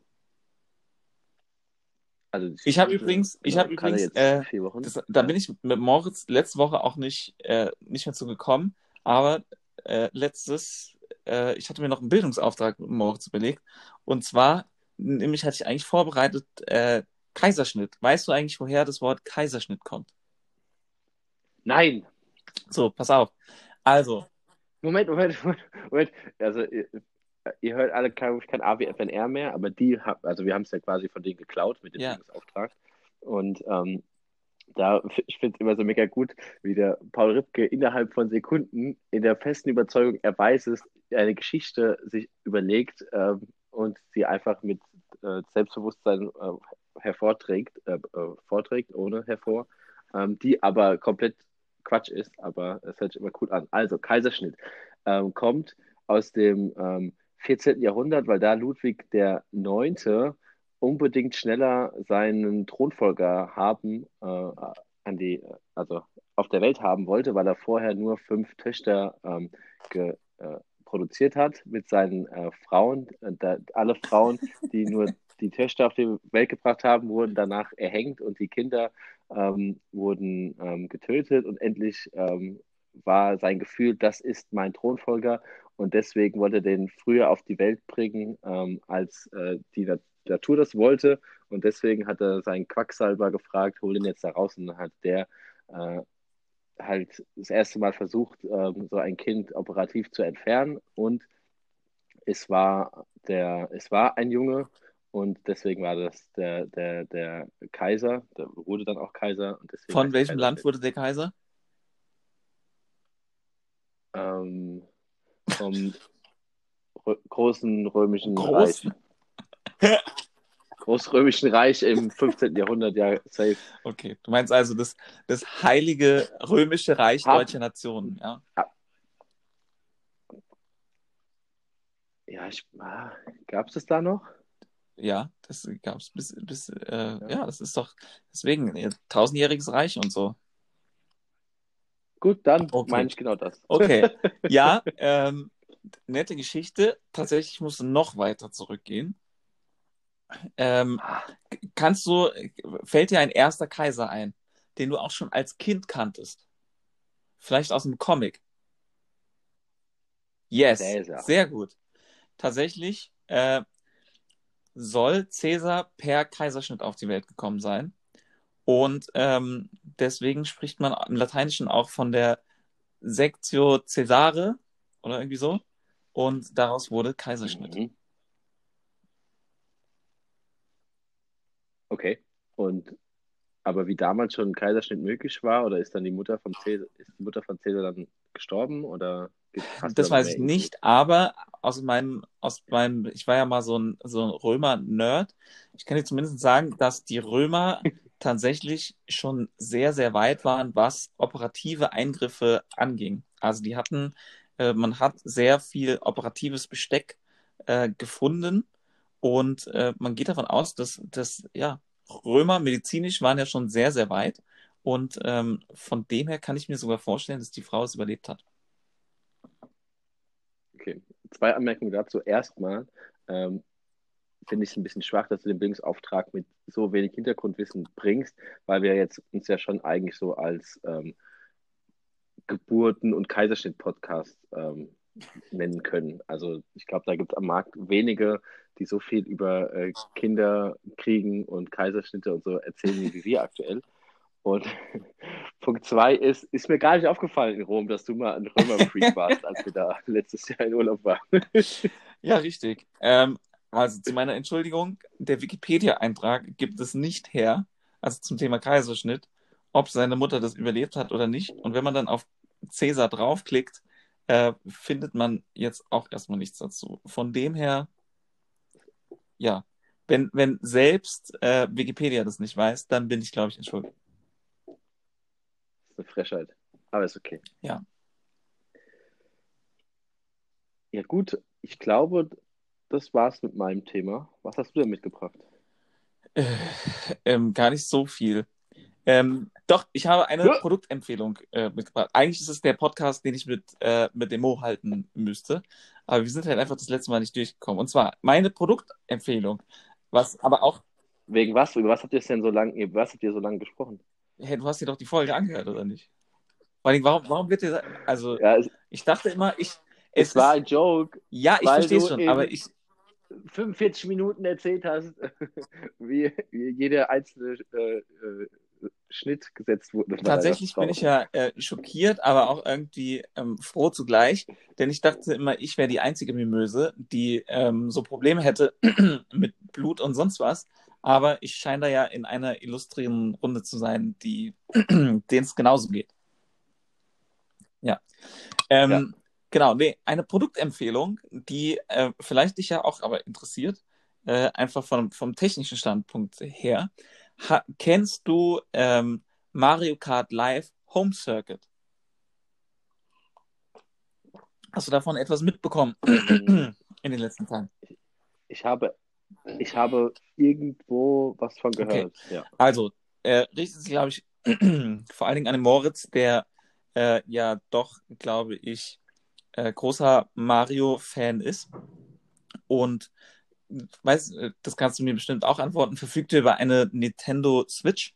Also, Ich habe übrigens- ich habe übrigens, äh. Das, da bin ich mit Moritz letzte Woche auch nicht, äh, nicht mehr zu gekommen, aber äh, letztes, äh, ich hatte mir noch einen Bildungsauftrag mit Moritz überlegt. Und zwar, nämlich hatte ich eigentlich vorbereitet, äh, Kaiserschnitt. Weißt du eigentlich, woher das Wort Kaiserschnitt kommt? Nein! So, pass auf. Also, Moment, Moment, Moment, Moment. Also, ihr, ihr hört alle, glaube ich, kein AWFNR mehr, aber die haben, also wir haben es ja quasi von denen geklaut mit dem Ja. Bildungsauftrag. Und ähm, da, ich finde es immer so mega gut, wie der Paul Ripke innerhalb von Sekunden in der festen Überzeugung, er weiß es, eine Geschichte sich überlegt ähm, und sie einfach mit äh, Selbstbewusstsein äh, hervorträgt, äh, äh, vorträgt, ohne hervor, ähm, die aber komplett Quatsch ist, aber es hört sich immer cool an. Also, Kaiserschnitt ähm, kommt aus dem ähm, 14. Jahrhundert, weil da Ludwig der Neunte unbedingt schneller seinen Thronfolger haben, äh, an die, also auf der Welt haben wollte, weil er vorher nur fünf Töchter ähm, ge, äh, produziert hat mit seinen äh, Frauen. Äh, Da, alle Frauen, die nur die Töchter auf die Welt gebracht haben, wurden danach erhängt und die Kinder ähm, wurden ähm, getötet. Und endlich ähm, war sein Gefühl, das ist mein Thronfolger. Und deswegen wollte er den früher auf die Welt bringen, ähm, als äh, die Nat Natur das wollte. Und deswegen hat er seinen Quacksalber gefragt, hol ihn jetzt da raus. Und dann hat der äh, halt das erste Mal versucht, ähm, so ein Kind operativ zu entfernen und es war der, es war ein Junge und deswegen war das der, der, der Kaiser, der wurde dann auch Kaiser und deswegen von welchem Land wurde der Kaiser? ähm, vom großen römischen Großen. Reich. Großrömischen Reich im 15. Jahrhundert, ja, safe. Okay, du meinst also das, das heilige römische Reich Hab- deutscher Nationen, ja? Ja, ich, ah, gab es das da noch? Ja, das gab es bis, bis äh, ja. das ist doch deswegen äh, tausendjähriges Reich und so. Gut, dann Okay. meine ich genau das. Okay, ja, ähm, nette Geschichte. Tatsächlich musst du noch weiter zurückgehen. Ähm, kannst du, fällt dir ein erster Kaiser ein, den du auch schon als Kind kanntest? Vielleicht aus einem Comic? Yes, Cäsar. sehr gut. Tatsächlich äh, soll Cäsar per Kaiserschnitt auf die Welt gekommen sein. Und ähm, deswegen spricht man im Lateinischen auch von der Sectio Caesare oder irgendwie so. Und daraus wurde Kaiserschnitt. Mhm. Okay. Und aber wie damals schon ein Kaiserschnitt möglich war, oder ist dann die Mutter von Cäsar, ist die Mutter von Cäsar dann gestorben? Oder Das weiß ich nicht, aber aus meinem, aus meinem, ich war ja mal so ein, so ein Römer-Nerd. Ich kann dir zumindest sagen, dass die Römer tatsächlich schon sehr, sehr weit waren, was operative Eingriffe anging. Also die hatten, äh, man hat sehr viel operatives Besteck äh, gefunden und äh, man geht davon aus, dass, dass ja, Römer medizinisch waren ja schon sehr, sehr weit. Und ähm, von dem her kann ich mir sogar vorstellen, dass die Frau es überlebt hat. Okay. Zwei Anmerkungen dazu. Erstmal ähm, finde ich es ein bisschen schwach, dass du den Bildungsauftrag mit so wenig Hintergrundwissen bringst, weil wir jetzt uns ja schon eigentlich so als ähm, Geburten- und Kaiserschnitt-Podcast ähm, nennen können. Also ich glaube, da gibt es am Markt wenige, die so viel über äh, Kinderkriegen und Kaiserschnitte und so erzählen wie wir aktuell. Und Punkt zwei ist, ist mir gar nicht aufgefallen in Rom, dass du mal ein Römerfreak warst, als wir da letztes Jahr in Urlaub waren. Ja, richtig. Ähm, also zu meiner Entschuldigung, der Wikipedia-Eintrag gibt es nicht her, also zum Thema Kaiserschnitt, ob seine Mutter das überlebt hat oder nicht. Und wenn man dann auf Cäsar draufklickt, äh, findet man jetzt auch erstmal nichts dazu. Von dem her, ja, wenn, wenn selbst äh, Wikipedia das nicht weiß, dann bin ich, glaube ich, entschuldigt. Das ist eine Frechheit. Aber ist okay. Ja. Ja, gut. Ich glaube, das war's mit meinem Thema. Was hast du denn mitgebracht? Äh, ähm, gar nicht so viel. Ähm, doch, ich habe eine Ja. Produktempfehlung äh, mitgebracht. Eigentlich ist es der Podcast, den ich mit, äh, mit dem Mo halten müsste. Aber wir sind halt einfach das letzte Mal nicht durchgekommen. Und zwar meine Produktempfehlung, was aber auch, Wegen was? Über was habt ihr denn so lange, über was habt ihr so lange gesprochen? hey, du hast dir doch die Folge angehört, oder nicht? Vor allem, warum, warum wird dir, also Ja, es, ich dachte immer, ich, es es war ist, ein Joke, ja, ich verstehe es schon, aber ich, 45 Minuten erzählt hast, wie, wie jeder einzelne äh, äh, Schnitt gesetzt wurde. Tatsächlich bin ich ja äh, schockiert, aber auch irgendwie ähm, froh zugleich, denn ich dachte immer, ich wäre die einzige Mimöse, die ähm, so Probleme hätte mit Blut und sonst was. Aber ich scheine da ja in einer illustrieren Runde zu sein, die denen es genauso geht. Ja. Ähm, Ja. Genau, nee, eine Produktempfehlung, die äh, vielleicht dich ja auch aber interessiert, äh, einfach vom, vom technischen Standpunkt her. Ha kennst du ähm, Mario Kart Live Home Circuit? Hast du davon etwas mitbekommen in den letzten Tagen? Ich habe, ich habe irgendwo was von gehört. Ja. Also, äh, richtet sich, glaube ich, vor allen Dingen an den Moritz, der äh, ja doch, glaube ich, äh, großer Mario-Fan ist. Und weiß, äh, das kannst du mir bestimmt auch antworten, verfügt er über eine Nintendo Switch?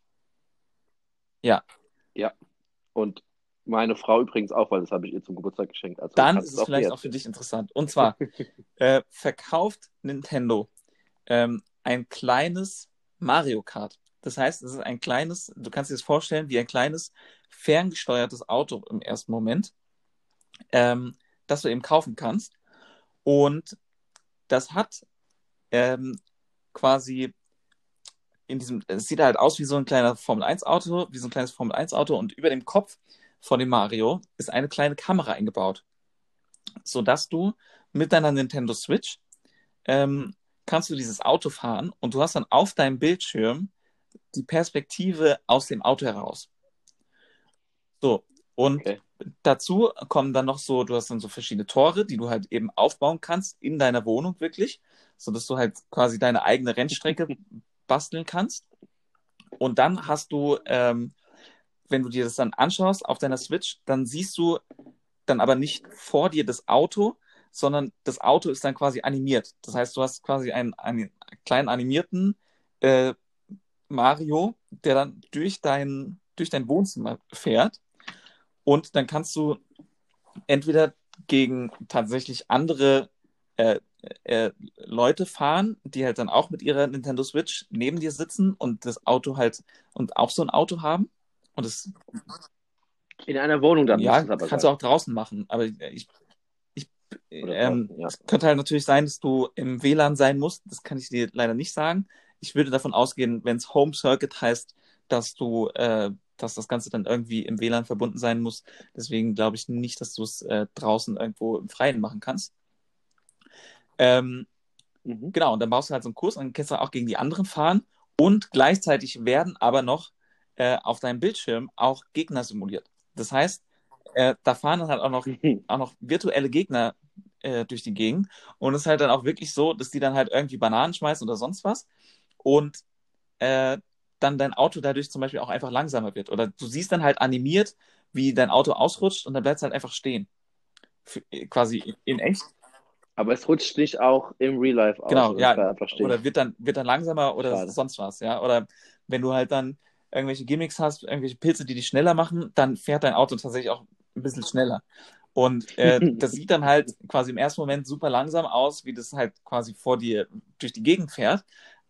Und meine Frau übrigens auch, weil das habe ich ihr zum Geburtstag geschenkt. Also Dann ist es auch vielleicht dir auch für dich interessant. Und zwar äh, verkauft Nintendo ähm, ein kleines Mario Kart. Das heißt, es ist ein kleines, du kannst dir das vorstellen, wie ein kleines ferngesteuertes Auto im ersten Moment, ähm, das du eben kaufen kannst. Und das hat ähm, quasi in diesem, es sieht halt aus wie so ein kleiner Formel 1 Auto, wie so ein kleines Formel 1 Auto und über dem Kopf von dem Mario ist eine kleine Kamera eingebaut, sodass du mit deiner Nintendo Switch ähm, kannst du dieses Auto fahren und du hast dann auf deinem Bildschirm die Perspektive aus dem Auto heraus. So, und Okay. dazu kommen dann noch so, du hast dann so verschiedene Tore, die du halt eben aufbauen kannst in deiner Wohnung wirklich, sodass du halt quasi deine eigene Rennstrecke basteln kannst. Und dann hast du, ähm, wenn du dir das dann anschaust auf deiner Switch, dann siehst du dann aber nicht vor dir das Auto, sondern das Auto ist dann quasi animiert. Das heißt, du hast quasi einen, einen kleinen animierten äh, Mario, der dann durch dein, durch dein Wohnzimmer fährt. Und dann kannst du entweder gegen tatsächlich andere äh, äh, Leute fahren, die halt dann auch mit ihrer Nintendo Switch neben dir sitzen und das Auto halt und auch so ein Auto haben. Und das In einer Wohnung dann ja, kannst sein. du auch draußen machen. Aber ich, ich ähm, ja. es könnte halt natürlich sein, dass du im WLAN sein musst. Das kann ich dir leider nicht sagen. Ich würde davon ausgehen, wenn es Home Circuit heißt, dass du, äh, dass das Ganze dann irgendwie im WLAN verbunden sein muss. Deswegen glaube ich nicht, dass du es äh, draußen irgendwo im Freien machen kannst. Ähm, Mhm. Genau, und dann baust du halt so einen Kurs und dann kannst du auch gegen die anderen fahren. Und gleichzeitig werden aber noch äh, auf deinem Bildschirm auch Gegner simuliert. Das heißt, äh, da fahren dann halt auch noch, auch noch virtuelle Gegner äh, durch die Gegend. Und es ist halt dann auch wirklich so, dass die dann halt irgendwie Bananen schmeißen oder sonst was. Und äh, dann dein Auto dadurch zum Beispiel auch einfach langsamer wird. Oder du siehst dann halt animiert, wie dein Auto ausrutscht und dann bleibt es halt einfach stehen. Für, quasi in echt. Aber es rutscht nicht auch im Real Life aus. Genau, ja. Oder wird dann, wird dann langsamer oder Schade. sonst was, ja. Oder wenn du halt dann irgendwelche Gimmicks hast, irgendwelche Pilze, die dich schneller machen, dann fährt dein Auto tatsächlich auch ein bisschen schneller. Und äh, das sieht dann halt quasi im ersten Moment super langsam aus, wie das halt quasi vor dir durch die Gegend fährt.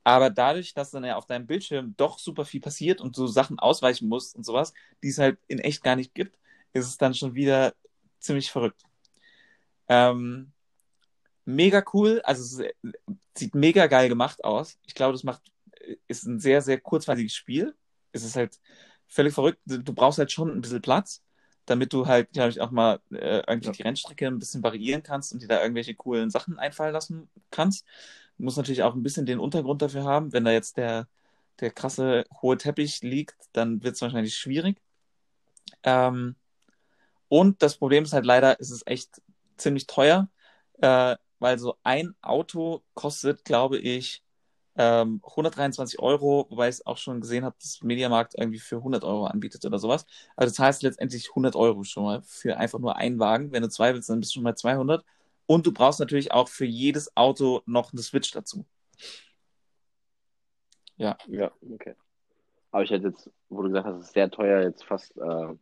Aber dadurch, dass dann ja auf deinem Bildschirm doch super viel passiert und du Sachen ausweichen musst und sowas, die es halt in echt gar nicht gibt, ist es dann schon wieder ziemlich verrückt. Ähm, mega cool, also es ist, sieht mega geil gemacht aus. Ich glaube, das macht, ist ein sehr, sehr kurzweiliges Spiel. Es ist halt völlig verrückt. Du brauchst halt schon ein bisschen Platz, damit du halt, glaube ich, auch mal äh, irgendwie ja. die Rennstrecke ein bisschen variieren kannst und dir da irgendwelche coolen Sachen einfallen lassen kannst. Du musst natürlich auch ein bisschen den Untergrund dafür haben. Wenn da jetzt der, der krasse hohe Teppich liegt, dann wird es wahrscheinlich schwierig. Ähm, und das Problem ist halt leider, ist es echt ziemlich teuer, äh, weil so ein Auto kostet, glaube ich, ähm, 123 Euro, wobei ich es auch schon gesehen habe, dass Mediamarkt irgendwie für 100 Euro anbietet oder sowas. Also das heißt letztendlich 100 Euro schon mal für einfach nur einen Wagen. Wenn du zwei willst, dann bist du schon mal 200. Und du brauchst natürlich auch für jedes Auto noch eine Switch dazu. Ja. Ja, okay. Aber ich hätte jetzt, wo du gesagt hast, es ist sehr teuer, jetzt fast, äh,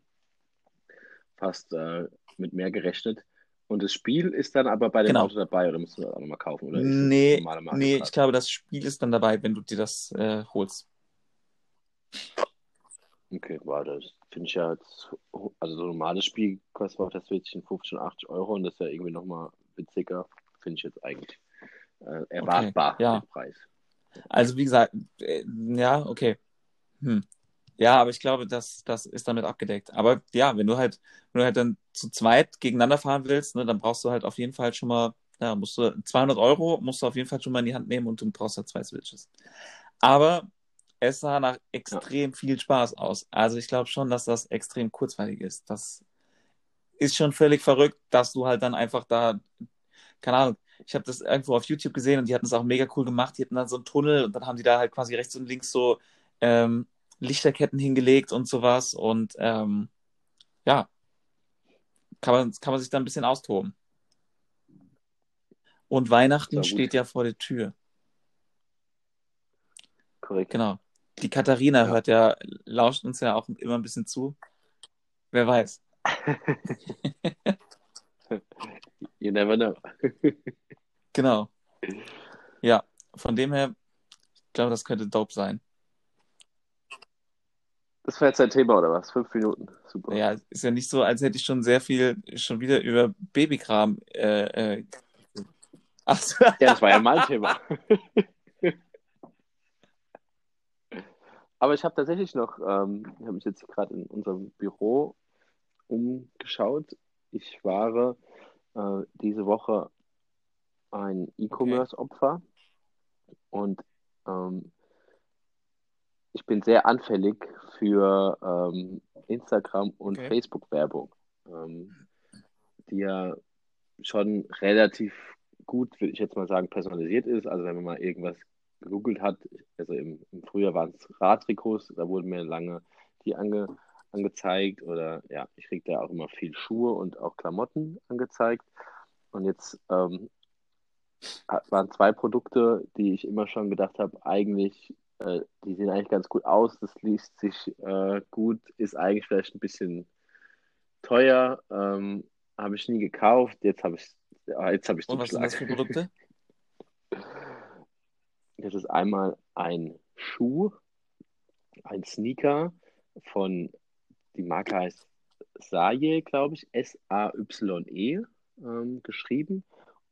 fast äh, mit mehr gerechnet. Und das Spiel ist dann aber bei dem genau. Auto dabei oder musst du das auch nochmal kaufen? Oder nee, nee ich glaube, das Spiel ist dann dabei, wenn du dir das äh, holst. Okay, wow, das finde ich ja jetzt, also so ein normales Spiel kostet auf der Switch 50 und 80 Euro und das ist ja irgendwie nochmal witziger, finde ich jetzt eigentlich äh, erwartbar, okay, ja. Preis. Also wie gesagt, äh, ja, okay. Hm. Ja, aber ich glaube, das, das ist damit abgedeckt. Aber ja, wenn du halt, wenn du halt dann zu zweit gegeneinander fahren willst, ne, dann brauchst du halt auf jeden Fall schon mal, ja, musst du 200 Euro musst du auf jeden Fall schon mal in die Hand nehmen und du brauchst halt zwei Switches. Aber es sah nach extrem ja. viel Spaß aus. Also ich glaube schon, dass das extrem kurzweilig ist. Das ist schon völlig verrückt, dass du halt dann einfach da, keine Ahnung, ich habe das irgendwo auf YouTube gesehen und die hatten es auch mega cool gemacht. Die hatten dann so einen Tunnel und dann haben die da halt quasi rechts und links so ähm, Lichterketten hingelegt und sowas. Und ähm, ja, kann man, kann man sich da ein bisschen austoben. Und Weihnachten steht ja vor der Tür. Korrekt. Genau. Die Katharina ja. hört ja, lauscht uns ja auch immer ein bisschen zu. Wer weiß. you never know. genau. Ja, von dem her, ich glaube, das könnte dope sein. Das war jetzt ein Thema, oder was? Fünf Minuten. Super. Ja, ist ja nicht so, als hätte ich schon sehr viel, schon wieder über Babykram. Äh, äh... Ach so. Ja, das war ja mein Thema. Aber ich habe tatsächlich noch, ähm, ich habe mich jetzt gerade in unserem Büro umgeschaut. Ich war äh, diese Woche ein E-Commerce-Opfer okay. und ähm, ich bin sehr anfällig für ähm, Instagram und okay. Facebook-Werbung, ähm, die ja schon relativ gut, würde ich jetzt mal sagen, personalisiert ist. Also wenn man mal irgendwas gegoogelt hat, also im, im Frühjahr waren es Radtrikots, da wurden mir lange die ange, angezeigt oder ja, ich kriege da auch immer viel Schuhe und auch Klamotten angezeigt. Und jetzt ähm, waren zwei Produkte, die ich immer schon gedacht habe, eigentlich äh, die sehen eigentlich ganz gut aus, das liest sich äh, gut, ist eigentlich vielleicht ein bisschen teuer, ähm, habe ich nie gekauft, jetzt habe ich jetzt habe ich Und was sind das für Produkte? Das ist einmal ein Schuh, ein Sneaker von, die Marke heißt Saye, glaube ich, S-A-Y-E ähm, geschrieben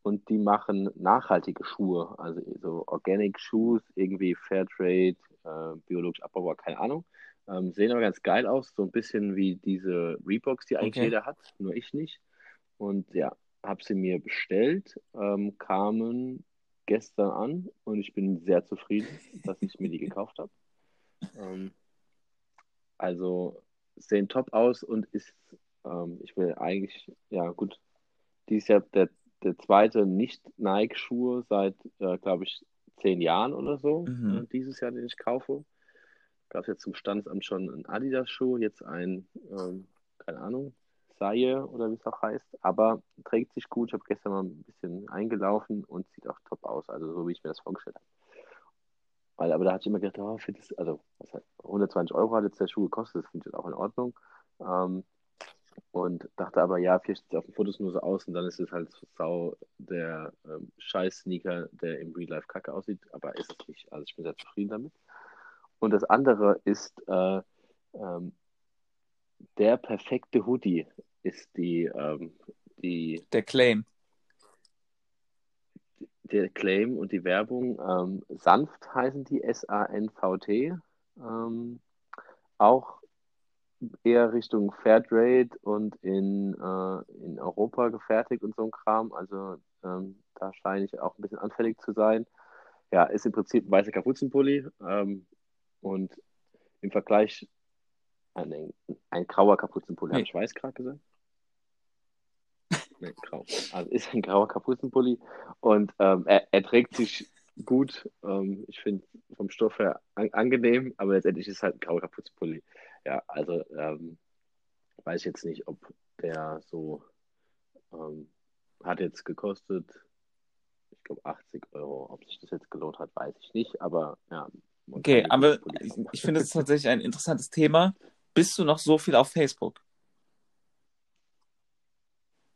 und die machen nachhaltige Schuhe, also so Organic Shoes, irgendwie Fairtrade, äh, biologisch abbaubar, keine Ahnung. Ähm, sehen aber ganz geil aus, so ein bisschen wie diese Reeboks, die eigentlich okay. jeder hat, nur ich nicht. Und ja, habe sie mir bestellt, ähm, kamen gestern an und ich bin sehr zufrieden, dass ich mir die gekauft habe. Ähm, also sehen top aus und ist, ähm, ich will eigentlich, ja gut, dieses Jahr der der zweite Nicht-Nike-Schuh seit, äh, glaube ich, zehn Jahren oder so. Mhm. Äh, dieses Jahr, den ich kaufe. Gab es jetzt zum Standesamt schon einen Adidas-Schuh, jetzt ein, ähm, keine Ahnung, Saie oder wie es auch heißt. Aber trägt sich gut. Ich habe gestern mal ein bisschen eingelaufen und sieht auch top aus. Also so, wie ich mir das vorgestellt habe. Weil, aber da hatte ich immer gedacht, oh, für das, also was heißt, 120 Euro hat jetzt der Schuh gekostet, das finde ich auch in Ordnung. Ähm, Und dachte aber, ja, vielleicht sieht es auf den Fotos nur so aus und dann ist es halt sau der ähm, Scheiß-Sneaker, der im Real Life kacke aussieht, aber ist es nicht. Also ich bin sehr zufrieden damit. Und das andere ist äh, ähm, der perfekte Hoodie ist die, ähm, die Der Claim. der Claim und die Werbung. Ähm, sanft heißen die S-A-N-V-T. Ähm, auch eher Richtung Fairtrade und in, äh, in Europa gefertigt und so ein Kram. Also ähm, da scheine ich auch ein bisschen anfällig zu sein. Ja, ist im Prinzip ein weißer Kapuzenpulli ähm, und im Vergleich ein, ein grauer Kapuzenpulli. Nee. Habe ich weiß gerade gesagt? Nee, grau. Also ist ein grauer Kapuzenpulli und ähm, er, er trägt sich gut. Ähm, ich finde vom Stoff her an, angenehm, aber letztendlich ist es halt ein grauer Kapuzenpulli. Ja, also ähm, weiß ich jetzt nicht, ob der so ähm, hat jetzt gekostet, ich glaube 80 Euro. Ob sich das jetzt gelohnt hat, weiß ich nicht, aber ja. Okay, aber ich, ich finde es tatsächlich ein interessantes Thema. Bist du noch so viel auf Facebook?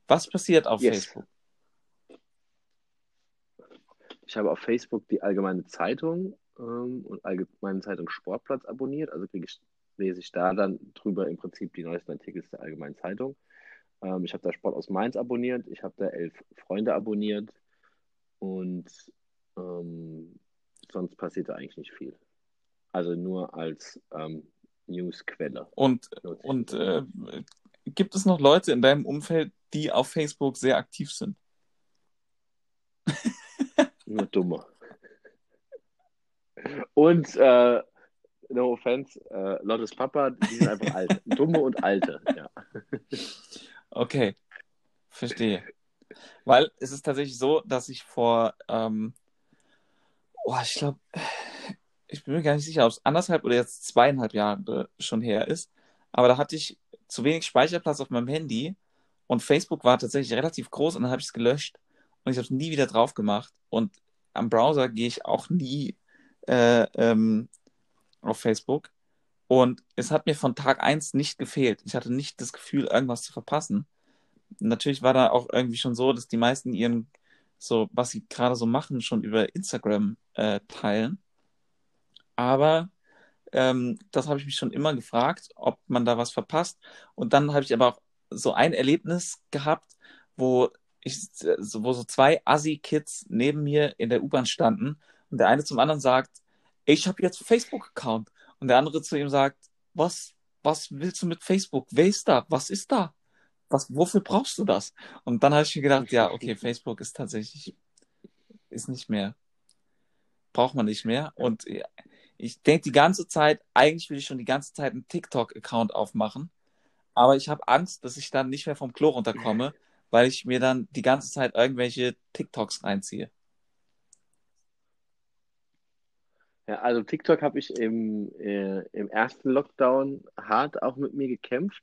Was passiert auf Yes. Facebook? Ich habe auf Facebook die Allgemeine Zeitung ähm, und Allgemeine Zeitung Sportplatz abonniert. Also ich, lese ich da dann drüber im Prinzip die neuesten Artikel der Allgemeinen Zeitung. Ähm, ich habe da Sport aus Mainz abonniert. Ich habe da elf Freunde abonniert. Und ähm, sonst passiert da eigentlich nicht viel. Also nur als ähm, Newsquelle. Und, und äh, gibt es noch Leute in deinem Umfeld, die auf Facebook sehr aktiv sind? Nur dumme. Und äh, no offense, äh, Lottes Papa, die sind einfach alt. Dumme und alte, ja. Okay, verstehe. Weil es ist tatsächlich so, dass ich vor, ähm, oh, ich glaube, ich bin mir gar nicht sicher, ob es anderthalb oder jetzt zweieinhalb Jahre schon her ist, aber da hatte ich zu wenig Speicherplatz auf meinem Handy und Facebook war tatsächlich relativ groß und dann habe ich es gelöscht und ich habe es nie wieder drauf gemacht und am Browser gehe ich auch nie äh, ähm, auf Facebook und es hat mir von Tag eins nicht gefehlt. Ich hatte nicht das Gefühl, irgendwas zu verpassen. Natürlich war da auch irgendwie schon so, dass die meisten ihren, so, was sie gerade so machen, schon über Instagram äh, teilen. Aber ähm, das habe ich mich schon immer gefragt, ob man da was verpasst. Und dann habe ich aber auch so ein Erlebnis gehabt, wo ich, so- wo so zwei Assi-Kids neben mir in der U-Bahn standen und der eine zum anderen sagt, ich habe jetzt Facebook-Account. Und der andere zu ihm sagt, was, was willst du mit Facebook? Wer ist da? Was ist da? Was, wofür brauchst du das? Und dann habe ich mir gedacht, ja, okay, Facebook ist tatsächlich, ist nicht mehr, braucht man nicht mehr. Und ja, ich denke die ganze Zeit, eigentlich will ich schon die ganze Zeit einen TikTok-Account aufmachen, aber ich habe Angst, dass ich dann nicht mehr vom Klo runterkomme, weil ich mir dann die ganze Zeit irgendwelche TikToks reinziehe. Ja, also TikTok habe ich im, äh, im ersten Lockdown hart auch mit mir gekämpft,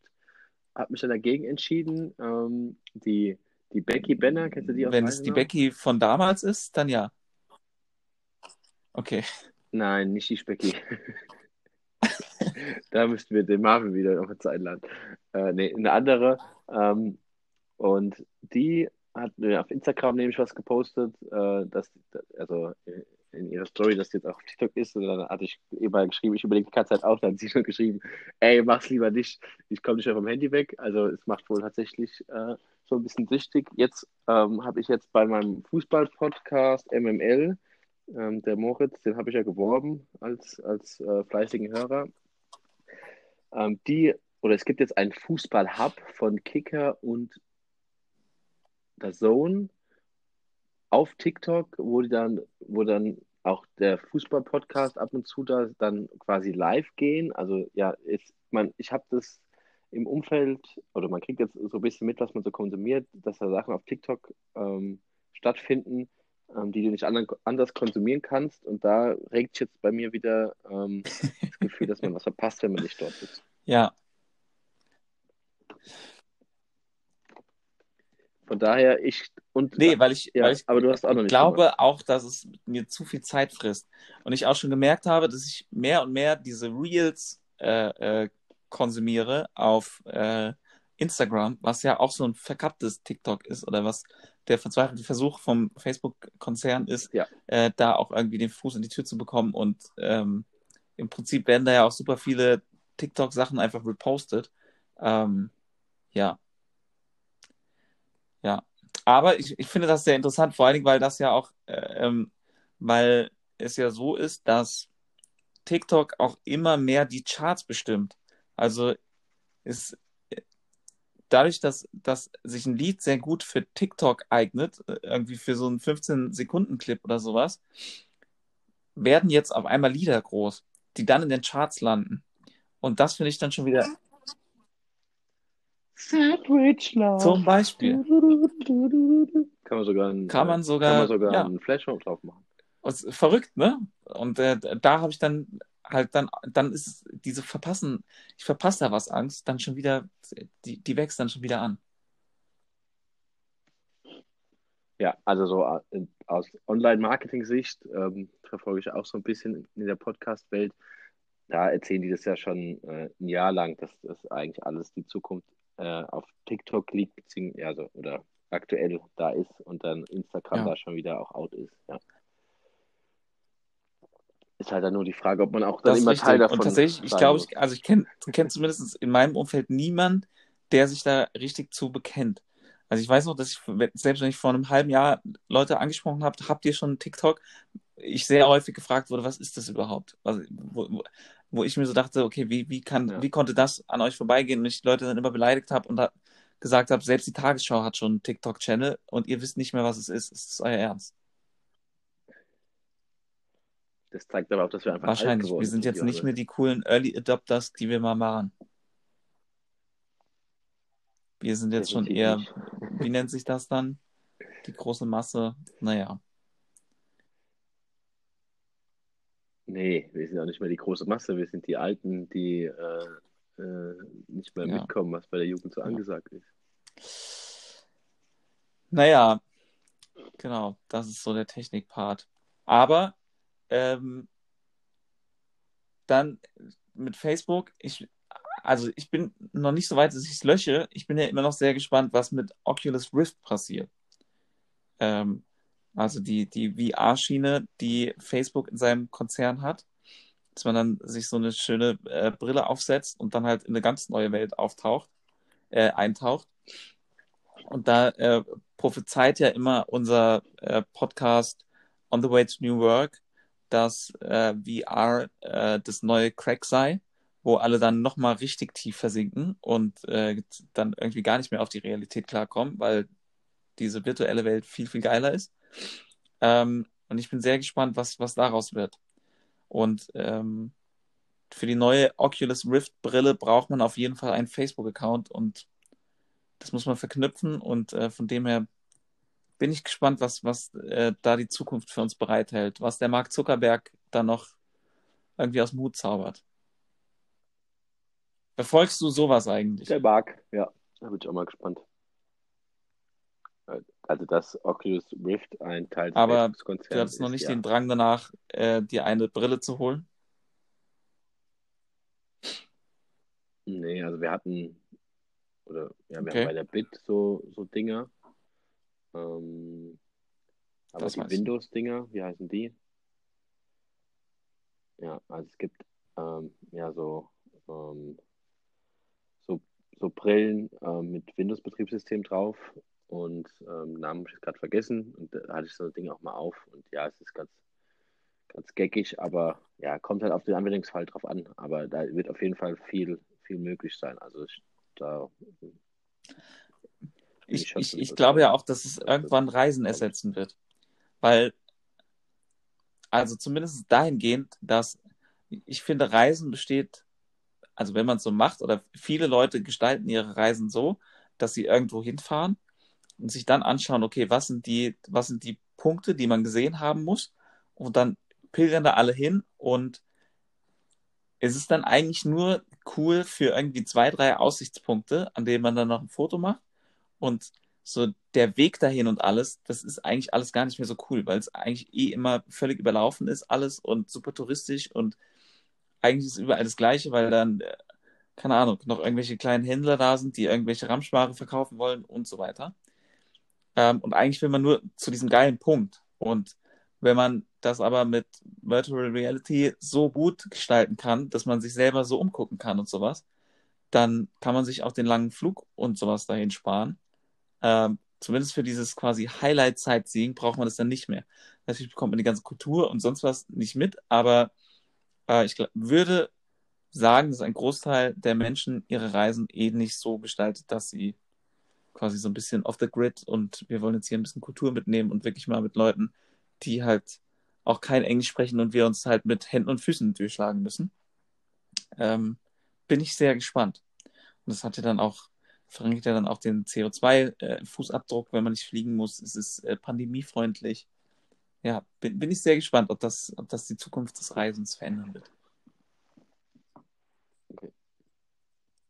habe mich dann dagegen entschieden. Ähm, die, die Becky Benner, kennst du die aus Wenn es die? Becky von damals ist, dann ja. Okay. Nein, nicht die Specki. Da müssten wir den Marvin wieder noch einladen. Äh, nee, eine andere. Ähm, und die hat auf Instagram nämlich was gepostet, äh, dass, also in ihrer Story, dass die jetzt auch auf TikTok ist. Und dann hatte ich eben mal geschrieben, ich überlege die ganze Zeit auf. Dann hat sie schon geschrieben, ey, mach's lieber nicht. Ich komme nicht mehr vom Handy weg. Also es macht wohl tatsächlich äh, so ein bisschen süchtig. Jetzt ähm, habe ich jetzt bei meinem Fußball-Podcast MML ähm, der Moritz, den habe ich ja geworben als, als äh, fleißigen Hörer. Ähm, die, oder es gibt jetzt einen Fußball-Hub von Kicker und der Zone auf TikTok, wo dann, wo dann auch der Fußball-Podcast ab und zu da dann quasi live gehen. Also ja, ist, man, ich habe das im Umfeld, oder man kriegt jetzt so ein bisschen mit, was man so konsumiert, dass da Sachen auf TikTok ähm, stattfinden, ähm, die du nicht andern, anders konsumieren kannst. Und da regt sich jetzt bei mir wieder ähm, das Gefühl, dass man was verpasst, wenn man nicht dort ist. Ja, Von daher, ich und nee, weil ich, ja, weil ich aber du hast auch noch nicht glaube gemacht. auch, dass es mir zu viel Zeit frisst. Und ich auch schon gemerkt habe, dass ich mehr und mehr diese Reels äh, äh, konsumiere auf äh, Instagram, was ja auch so ein verkapptes TikTok ist oder was der verzweifelte Versuch vom Facebook-Konzern ist, Ja. äh, da auch irgendwie den Fuß in die Tür zu bekommen. Und ähm, im Prinzip werden da ja auch super viele TikTok-Sachen einfach repostet. Ähm, ja. Aber ich, ich finde das sehr interessant, vor allen Dingen, weil das ja auch, äh, ähm, weil es ja so ist, dass TikTok auch immer mehr die Charts bestimmt. Also ist dadurch, dass, dass sich ein Lied sehr gut für TikTok eignet, äh, irgendwie für so einen 15-Sekunden-Clip oder sowas, werden jetzt auf einmal Lieder groß, die dann in den Charts landen. Und das finde ich dann schon wieder Sandwich Love. zum Beispiel. Kann man sogar einen, Kann man sogar- kann man sogar ja. einen Flashmob drauf machen. Verrückt, ne? Und äh, da habe ich dann halt dann, dann ist es diese Verpassen, ich verpasse da was Angst, dann schon wieder, die, die wächst dann schon wieder an. Ja, also so äh, aus Online-Marketing-Sicht ähm, verfolge ich auch so ein bisschen in der Podcast-Welt. Da erzählen die das ja schon äh, ein Jahr lang, dass das eigentlich alles die Zukunft äh, auf TikTok liegt, beziehungsweise ja, so, oder aktuell da ist und dann Instagram Ja. da schon wieder auch out ist. Ja. Ist halt dann nur die Frage, ob man auch dann Das ist immer. Teil davon Und tatsächlich, ich glaube, ich, also ich kenne kenn zumindest in meinem Umfeld niemand, der sich da richtig zu bekennt. Also ich weiß noch, dass ich, selbst wenn ich vor einem halben Jahr Leute angesprochen habe, habt ihr schon TikTok? Ich sehr häufig gefragt wurde, was ist das überhaupt? Also, wo, wo, wo ich mir so dachte, okay, wie, wie kann, Ja. wie konnte das an euch vorbeigehen? Und ich die Leute dann immer beleidigt habe und da gesagt habe, selbst die Tagesschau hat schon einen TikTok-Channel und ihr wisst nicht mehr, was es ist. Ist es euer Ernst? Das zeigt aber auch, dass wir einfach Wahrscheinlich. Wir sind jetzt nicht mehr die coolen Early Adopters, die wir mal waren. Wir sind jetzt schon Definitiv eher, nicht. wie nennt sich das dann? Die große Masse. Naja. Nee, wir sind auch nicht mehr die große Masse. Wir sind die Alten, die äh, äh, nicht mehr Ja. mitkommen, was bei der Jugend so angesagt ist. Naja, genau, das ist so der Technik-Part. Aber ähm, dann mit Facebook, ich, also ich bin noch nicht so weit, dass ich es lösche. Ich bin ja immer noch sehr gespannt, was mit Oculus Rift passiert. Ähm, also die, die VR-Schiene, die Facebook in seinem Konzern hat, dass man dann sich so eine schöne äh, Brille aufsetzt und dann halt in eine ganz neue Welt auftaucht, äh, eintaucht. Und da äh, prophezeit ja immer unser äh, Podcast On the Way to New Work, dass äh, VR äh, das neue Crack sei, wo alle dann nochmal richtig tief versinken und äh, dann irgendwie gar nicht mehr auf die Realität klarkommen, weil diese virtuelle Welt viel, viel geiler ist. Ähm, und ich bin sehr gespannt, was, was daraus wird. Und ähm, für die neue Oculus Rift Brille braucht man auf jeden Fall einen Facebook-Account und das muss man verknüpfen und äh, von dem her bin ich gespannt, was, was äh, da die Zukunft für uns bereithält, was der Mark Zuckerberg da noch irgendwie aus dem Hut zaubert. Verfolgst du sowas eigentlich? Der Marc, ja, da bin ich auch mal gespannt. Also, dass Oculus Rift ein Teil des Aber Du hattest noch nicht ja. den Drang danach, äh, dir eine Brille zu holen? Nee, also wir hatten, oder ja, wir Okay. haben bei der Bit so, so Dinger. Ähm, aber Das die. Windows-Dinger, wie heißen die? Ja, also es gibt ähm, ja so, ähm, so, so Brillen ähm, mit Windows-Betriebssystem drauf und ähm, Namen habe ich gerade vergessen und da hatte ich so ein Ding auch mal auf und ja, es ist ganz, ganz geckig, aber ja, kommt halt auf den Anwendungsfall drauf an, aber da wird auf jeden Fall viel, viel möglich sein. Also ich, da Ich, ich, von ich glaube ja auch, dass es irgendwann Reisen ersetzen wird. Weil, also zumindest dahingehend, dass ich finde, Reisen besteht, also wenn man es so macht, oder viele Leute gestalten ihre Reisen so, dass sie irgendwo hinfahren sich dann anschauen, okay, was sind die, was sind die Punkte, die man gesehen haben muss, und dann pilgern da alle hin und es ist dann eigentlich nur cool für irgendwie zwei, drei Aussichtspunkte, an denen man dann noch ein Foto macht. Und so der Weg dahin und alles, das ist eigentlich alles gar nicht mehr so cool, weil es eigentlich eh immer völlig überlaufen ist, alles und super touristisch und eigentlich ist überall das Gleiche, weil dann äh, keine Ahnung, noch irgendwelche kleinen Händler da sind, die irgendwelche Ramschware verkaufen wollen und so weiter. Ähm, und eigentlich will man nur zu diesem geilen Punkt. Und wenn man das aber mit Virtual Reality so gut gestalten kann, dass man sich selber so umgucken kann und sowas, dann kann man sich auch den langen Flug und sowas dahin sparen. Ähm, zumindest für dieses quasi Highlight-Sightseeing braucht man das dann nicht mehr. Natürlich bekommt man die ganze Kultur und sonst was nicht mit, aber äh, ich glaub, würde sagen, dass ein Großteil der Menschen ihre Reisen eh nicht so gestaltet, dass sie quasi so ein bisschen off the grid und wir wollen jetzt hier ein bisschen Kultur mitnehmen und wirklich mal mit Leuten, die halt auch kein Englisch sprechen und wir uns halt mit Händen und Füßen durchschlagen müssen. Ähm, bin ich sehr gespannt. Und das hat ja dann auch, verringert ja dann auch den CO2-Fußabdruck, äh, wenn man nicht fliegen muss. Es ist äh, pandemiefreundlich. Ja, bin, bin ich sehr gespannt, ob das, ob das die Zukunft des Reisens verändern wird. Okay.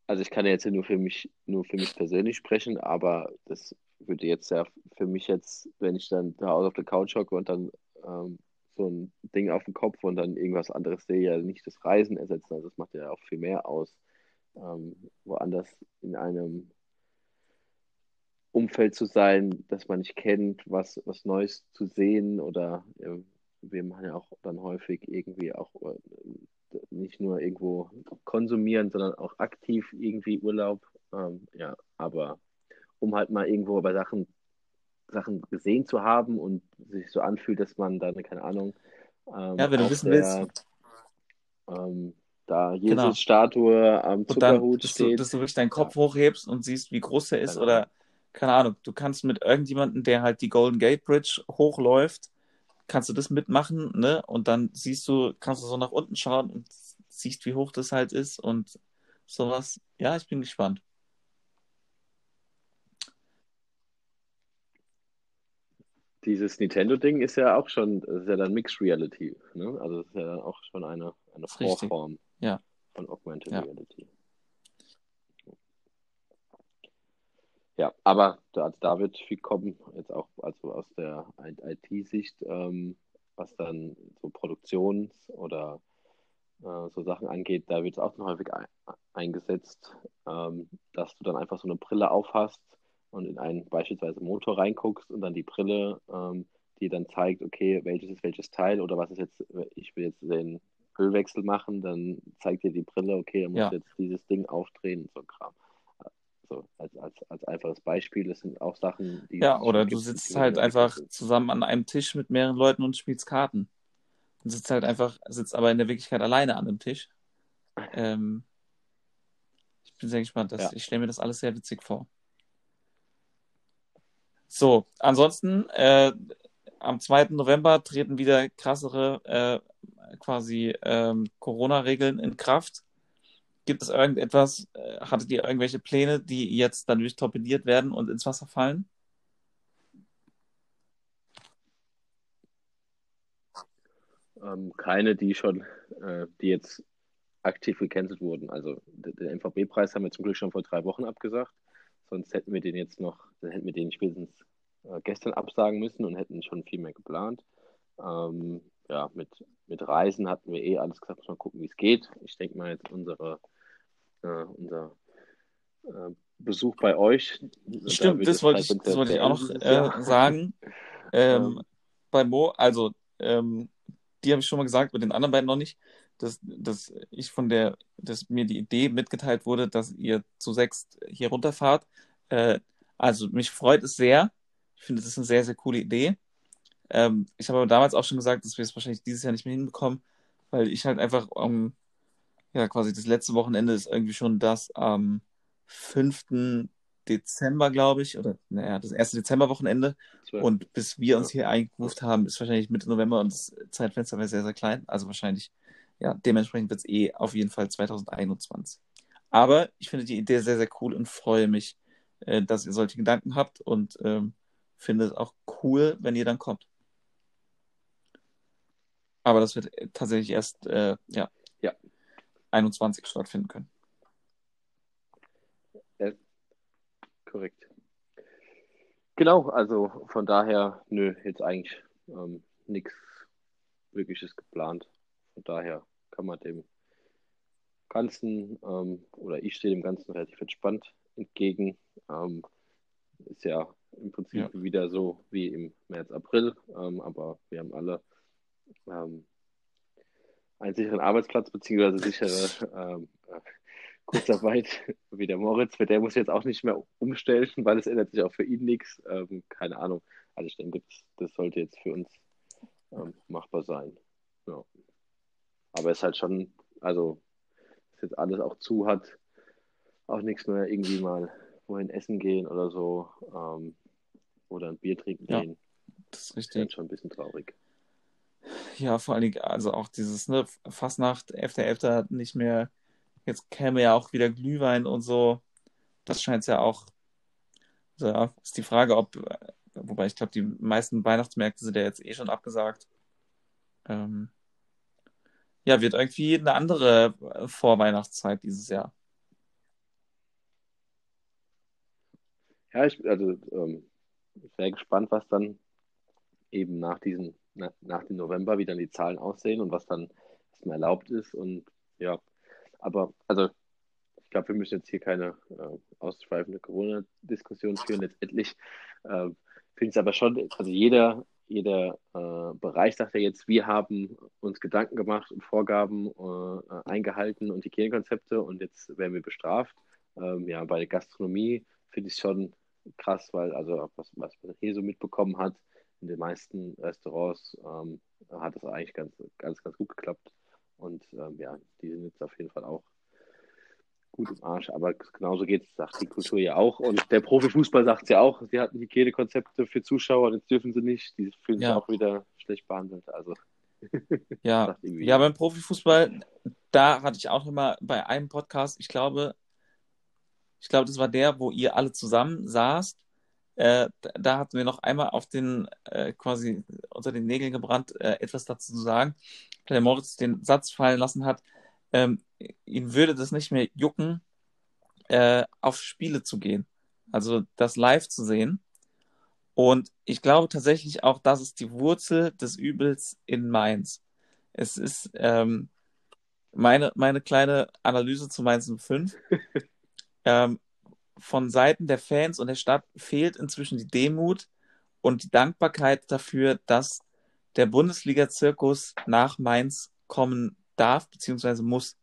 Also ich kann ja jetzt nur für mich, nur für mich persönlich sprechen, aber das würde jetzt ja für mich jetzt, wenn ich dann da auf der Couch hocke und dann ähm, so ein Ding auf dem Kopf und dann irgendwas anderes sehe, ja nicht das Reisen ersetzen. Also das macht ja auch viel mehr aus. Ähm, woanders in einem Umfeld zu sein, das man nicht kennt, was, was Neues zu sehen oder ja, wir machen ja auch dann häufig irgendwie auch äh, nicht nur irgendwo konsumieren, sondern auch aktiv irgendwie Urlaub. Ähm, ja, aber um halt mal irgendwo bei Sachen Sachen gesehen zu haben und sich so anfühlt, dass man dann, keine Ahnung, ähm, ja, wenn du wissen der, willst, ähm, da genau. Statue am Zuckerhut dass steht. Du, dass du wirklich deinen Kopf ja. hochhebst und siehst, wie groß der ist genau. oder keine Ahnung, du kannst mit irgendjemandem, der halt die Golden Gate Bridge hochläuft, kannst du das mitmachen, ne? Und dann siehst du, kannst du so nach unten schauen und siehst, wie hoch das halt ist und sowas. Ja, ich bin gespannt. dieses Nintendo-Ding ist ja auch schon, das ist ja dann Mixed Reality, ne? Also das ist ja dann auch schon eine, eine Vorform ja. von Augmented ja. Reality. Ja, aber da, da wird viel kommen, jetzt auch also aus der IT-Sicht, ähm, was dann so Produktions- oder äh, so Sachen angeht, da wird es auch noch häufig ein, eingesetzt, ähm, dass du dann einfach so eine Brille aufhast und in einen beispielsweise Motor reinguckst und dann die Brille, ähm, die dann zeigt, okay, welches ist welches Teil oder was ist jetzt, ich will jetzt den Ölwechsel machen, dann zeigt dir die Brille, okay, er muss ja. jetzt dieses Ding aufdrehen und so Kram. So, als, als, als einfaches Beispiel, das sind auch Sachen, die. Ja, oder du sitzt halt einfach zusammen an einem Tisch mit mehreren Leuten und spielst Karten. Und sitzt halt einfach, sitzt aber in der Wirklichkeit alleine an dem Tisch. Ähm, ich bin sehr gespannt. Dass, ja. Ich stelle mir das alles sehr witzig vor. So, ansonsten, äh, am 2. November treten wieder krassere äh, quasi ähm, Corona-Regeln in Kraft. Gibt es irgendetwas, äh, hattet ihr irgendwelche Pläne, die jetzt dadurch torpediert werden und ins Wasser fallen? Ähm, keine, die schon, äh, die jetzt aktiv gecancelt wurden. Also den MVB-Preis haben wir zum Glück schon vor drei Wochen abgesagt. Sonst hätten wir den jetzt noch, hätten wir den spätestens äh, gestern absagen müssen und hätten schon viel mehr geplant. Ähm, ja, mit, mit Reisen hatten wir eh alles gesagt, mal gucken, wie es geht. Ich denke mal jetzt unsere, äh, unser äh, Besuch bei euch. Stimmt, da das, wollte ich, das wollte ich auch noch äh, sagen. Ähm, bei Mo, also ähm, die habe ich schon mal gesagt, mit den anderen beiden noch nicht, dass, dass ich von der, dass mir die Idee mitgeteilt wurde, dass ihr zu sechst hier runterfahrt. Äh, also mich freut es sehr. Ich finde, das ist eine sehr, sehr coole Idee. Ähm, ich habe aber damals auch schon gesagt, dass wir es wahrscheinlich dieses Jahr nicht mehr hinbekommen, weil ich halt einfach um, ähm, ja, quasi das letzte Wochenende ist irgendwie schon das am 5. Dezember, glaube ich, oder naja, das erste Dezemberwochenende. Und bis wir uns hier eingerufen haben, ist wahrscheinlich Mitte November und das Zeitfenster wäre sehr, sehr klein. Also wahrscheinlich, ja, dementsprechend wird es eh auf jeden Fall 2021. Aber ich finde die Idee sehr, sehr cool und freue mich, äh, dass ihr solche Gedanken habt und ähm, finde es auch cool, wenn ihr dann kommt. Aber das wird tatsächlich erst äh, ja, ja. 21 stattfinden können. Ja, korrekt. Genau, also von daher, nö, jetzt eigentlich ähm, nichts Wirkliches geplant. Von daher kann man dem Ganzen, ähm, oder ich stehe dem Ganzen relativ entspannt entgegen. Ähm, ist ja im Prinzip ja. wieder so wie im März, April, ähm, aber wir haben alle ähm, einen sicheren Arbeitsplatz beziehungsweise sichere ähm, äh, Kurzarbeit, wie der Moritz, für der muss jetzt auch nicht mehr umstellen, weil es ändert sich auch für ihn nichts. Ähm, keine Ahnung. Also ich denke, das, das sollte jetzt für uns ähm, machbar sein. Ja. Aber es ist halt schon, also, dass jetzt alles auch zu hat, auch nichts mehr irgendwie mal wohin essen gehen oder so ähm, oder ein Bier trinken ja, gehen. Das ist richtig. Das ist schon ein bisschen traurig. Ja, vor allen Dingen, also auch dieses, ne, Fastnacht, 11.11. nicht mehr, jetzt käme ja auch wieder Glühwein und so. Das scheint es ja auch, also ja, ist die Frage, ob, wobei ich glaube, die meisten Weihnachtsmärkte sind ja jetzt eh schon abgesagt. Ähm, ja, wird irgendwie eine andere Vorweihnachtszeit dieses Jahr. Ja, ich, also, ähm, ich wäre gespannt, was dann eben nach diesen, na, nach dem November, wie dann die Zahlen aussehen und was dann erstmal erlaubt ist. Und ja, aber also ich glaube, wir müssen jetzt hier keine äh, ausschweifende Corona-Diskussion führen. Letztendlich äh, finde ich es aber schon, also jeder, jeder äh, Bereich sagt ja jetzt, wir haben uns Gedanken gemacht und Vorgaben äh, eingehalten und Hygienekonzepte und jetzt werden wir bestraft. Ähm, ja, bei der Gastronomie finde ich es schon krass, weil also was, was man hier so mitbekommen hat, in den meisten Restaurants ähm, hat es eigentlich ganz, ganz, ganz gut geklappt. Und ähm, ja, die sind jetzt auf jeden Fall auch gut im Arsch. Aber genauso geht es, sagt die Kultur ja auch. Und der Profifußball sagt es ja auch, sie hatten Hygienekonzepte für Zuschauer, jetzt dürfen sie nicht. Die fühlen sich auch wieder schlecht behandelt. Also. ja. ja, beim Profifußball, da hatte ich auch immer bei einem Podcast, ich glaube, ich glaube, das war der, wo ihr alle zusammen saßt. Äh, da hatten wir noch einmal auf den, äh, quasi unter den Nägeln gebrannt, äh, etwas dazu zu sagen. Der Moritz den Satz fallen lassen hat, ähm, ihn würde das nicht mehr jucken, äh, auf Spiele zu gehen. Also das live zu sehen. Und ich glaube tatsächlich auch, das ist die Wurzel des Übels in Mainz. Es ist ähm, meine, meine kleine Analyse zu Mainz 05. ähm, von Seiten der Fans und der Stadt fehlt inzwischen die Demut und die Dankbarkeit dafür, dass der Bundesliga-Zirkus nach Mainz kommen darf bzw. muss.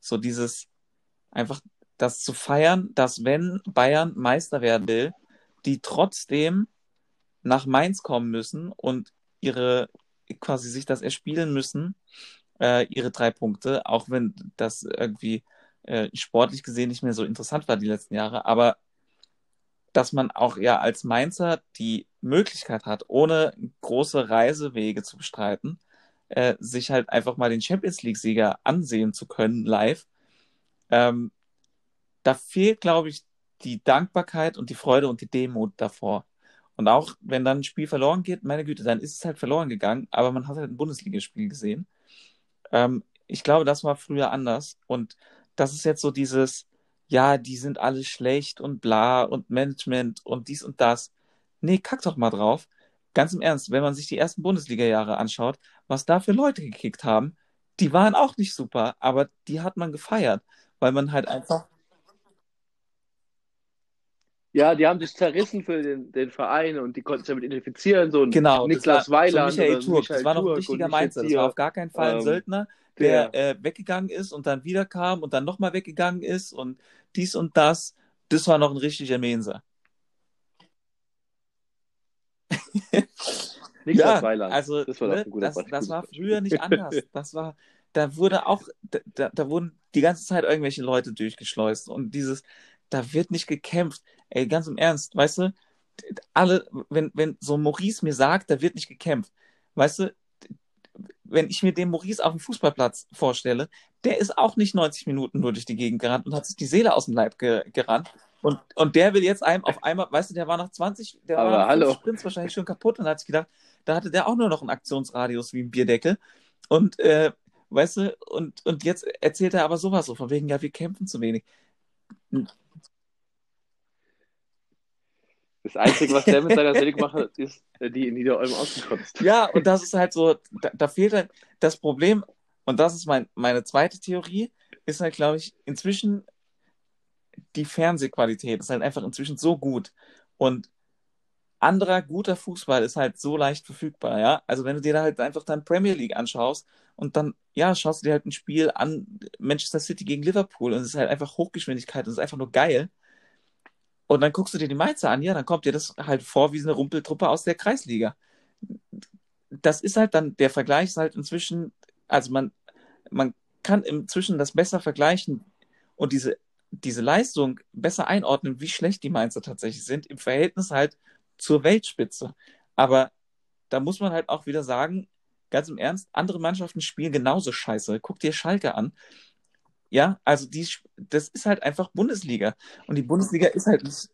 So dieses einfach das zu feiern, dass wenn Bayern Meister werden will, die trotzdem nach Mainz kommen müssen und ihre quasi sich das erspielen müssen, äh, ihre drei Punkte, auch wenn das irgendwie äh, sportlich gesehen nicht mehr so interessant war die letzten Jahre, aber dass man auch ja als Mainzer die Möglichkeit hat, ohne große Reisewege zu bestreiten, äh, sich halt einfach mal den Champions League-Sieger ansehen zu können live. Ähm, da fehlt, glaube ich, die Dankbarkeit und die Freude und die Demut davor. Und auch wenn dann ein Spiel verloren geht, meine Güte, dann ist es halt verloren gegangen, aber man hat halt ein Bundesligaspiel gesehen. Ähm, ich glaube, das war früher anders. Und das ist jetzt so dieses, ja, die sind alle schlecht und bla und Management und dies und das. Nee, kack doch mal drauf. Ganz im Ernst, wenn man sich die ersten Bundesliga-Jahre anschaut, was da für Leute gekickt haben, die waren auch nicht super, aber die hat man gefeiert, weil man halt einfach. Ja, die haben sich zerrissen für den, den Verein und die konnten sich damit identifizieren. So ein genau, Niklas Weiland. So Michael Turk, das war noch ein richtiger Mainzer. Das war auf gar keinen Fall ein ähm, Söldner, der ja. äh, weggegangen ist und dann wieder kam und dann nochmal weggegangen ist und dies und das. Das war noch ein richtiger Menser. ja, also das war, ne, das, das war früher nicht anders. Das war, da wurde auch, da, da wurden die ganze Zeit irgendwelche Leute durchgeschleust und dieses, da wird nicht gekämpft. Ey, ganz im Ernst, weißt du, alle, wenn, wenn so Maurice mir sagt, da wird nicht gekämpft, weißt du, wenn ich mir den Maurice auf dem Fußballplatz vorstelle, der ist auch nicht 90 Minuten nur durch die Gegend gerannt und hat sich die Seele aus dem Leib ge gerannt. Und, und der will jetzt einem auf einmal, weißt du, der war nach 20, der Aber war hallo. Sprints wahrscheinlich schon kaputt und hat sich gedacht, da hatte der auch nur noch einen Aktionsradius wie ein Bierdeckel. Und, äh, weißt du, und, und jetzt erzählt er aber sowas so, von wegen, ja, wir kämpfen zu wenig. Das Einzige, was der mit seiner Seele gemacht hat, ist äh, die in Niederolm ausgekotzt. Ja, und das ist halt so, da, da fehlt halt das Problem, und das ist mein, meine zweite Theorie, ist halt, glaube ich, inzwischen die Fernsehqualität ist halt einfach inzwischen so gut. Und anderer guter Fußball ist halt so leicht verfügbar, ja. Also wenn du dir da halt einfach dann Premier League anschaust und dann, ja, schaust du dir halt ein Spiel an, Manchester City gegen Liverpool und es ist halt einfach Hochgeschwindigkeit und es ist einfach nur geil. Und dann guckst du dir die Mainzer an, ja, dann kommt dir das halt vor wie eine Rumpeltruppe aus der Kreisliga. Das ist halt dann, der Vergleich ist halt inzwischen, also man, man kann inzwischen das besser vergleichen und diese, diese Leistung besser einordnen, wie schlecht die Mainzer tatsächlich sind, im Verhältnis halt zur Weltspitze. Aber da muss man halt auch wieder sagen, ganz im Ernst, andere Mannschaften spielen genauso scheiße. Guck dir Schalke an. Ja, also die, das ist halt einfach Bundesliga. Und die Bundesliga ist halt nicht,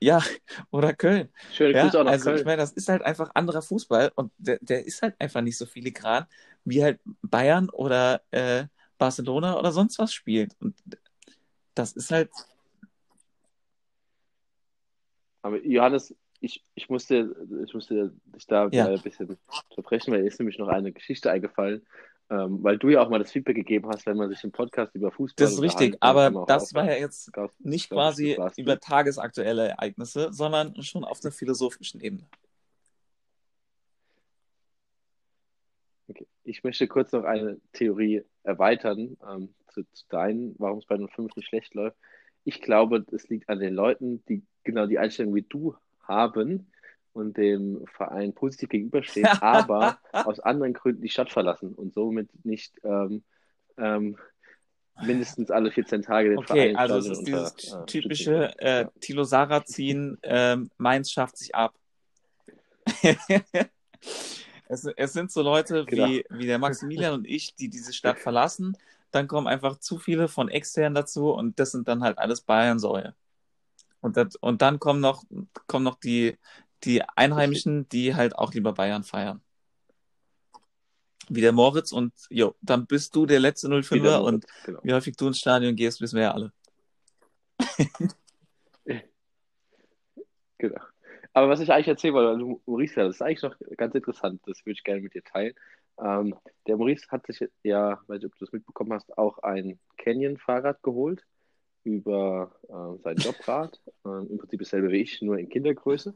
ja, oder Köln. Schöne ja, Grüße auch nach also Köln. ich meine, das ist halt einfach anderer Fußball und der, der ist halt einfach nicht so filigran, wie halt Bayern oder äh, Barcelona oder sonst was spielt. Und das ist halt, Aber Johannes, ich, ich musste, ich musste dich da Ja. ein bisschen unterbrechen, weil mir ist nämlich noch eine Geschichte eingefallen, ähm, weil du ja auch mal das Feedback gegeben hast, wenn man sich im Podcast über Fußball das ist richtig. Aber das war ja jetzt Glaub- nicht glaub quasi du. über tagesaktuelle Ereignisse, sondern schon auf der philosophischen Ebene. Okay. Ich möchte kurz noch eine Theorie erweitern ähm, zu, zu deinen, warum es bei 05 nicht schlecht läuft. Ich glaube, es liegt an den Leuten, die genau die Einstellung wie du haben und dem Verein positiv gegenüberstehen, aber aus anderen Gründen die Stadt verlassen und somit nicht ähm, ähm, mindestens alle 14 Tage den Okay, Verein also es ist dieses äh, typische äh, Thilo Sarrazin, ähm, Mainz schafft sich ab. es, es sind so Leute Genau. wie, wie der Maximilian und ich, die diese Stadt verlassen. Dann kommen einfach zu viele von extern dazu und das sind dann halt alles Bayern-Säue. Und, das, und dann kommen noch, kommen noch die, die Einheimischen, die halt auch lieber Bayern feiern. Wie der Moritz und jo, dann bist du der letzte Wieder 05er und Moritz, genau. wie häufig du ins Stadion gehst, wissen wir ja alle. Genau. Aber was ich eigentlich erzählen wollte, also Maurice, das ist eigentlich noch ganz interessant, das würde ich gerne mit dir teilen. Ähm, der Maurice hat sich ja, weiß nicht, ob du das mitbekommen hast, auch ein Canyon-Fahrrad geholt über äh, sein Jobrad. Ähm, Im Prinzip dasselbe wie ich, nur in Kindergröße.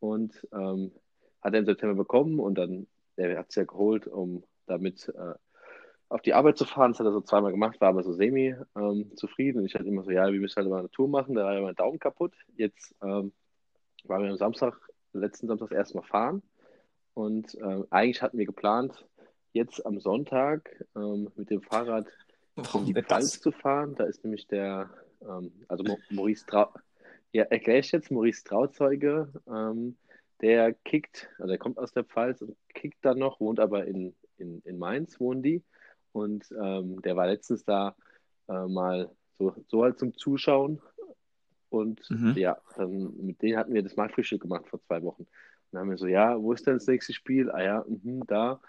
Und ähm, hat er im September bekommen und dann, er hat es ja geholt, um damit äh, auf die Arbeit zu fahren. Das hat er so zweimal gemacht, war aber so semi ähm, zufrieden. Und ich hatte immer so, ja, wir müssen halt mal eine Tour machen. Da war ja mein Daumen kaputt. Jetzt ähm, waren wir am Samstag, letzten Samstag erstmal fahren. Und ähm, eigentlich hatten wir geplant, jetzt am Sonntag ähm, mit dem Fahrrad in Warum die denn Pfalz zu fahren. Da ist nämlich der, ähm, also Maurice Trau, ja, erkläre ich jetzt, Maurice Trauzeuge, ähm, der kickt, also der kommt aus der Pfalz und kickt dann noch, wohnt aber in, in, in Mainz, wohnen die. Und ähm, der war letztens da äh, mal so, so halt zum Zuschauen. Und Mhm. ja, dann mit denen hatten wir das Marktfrühstück gemacht vor zwei Wochen. Und dann haben wir so, ja, wo ist denn das nächste Spiel? Ah ja, mhm, da.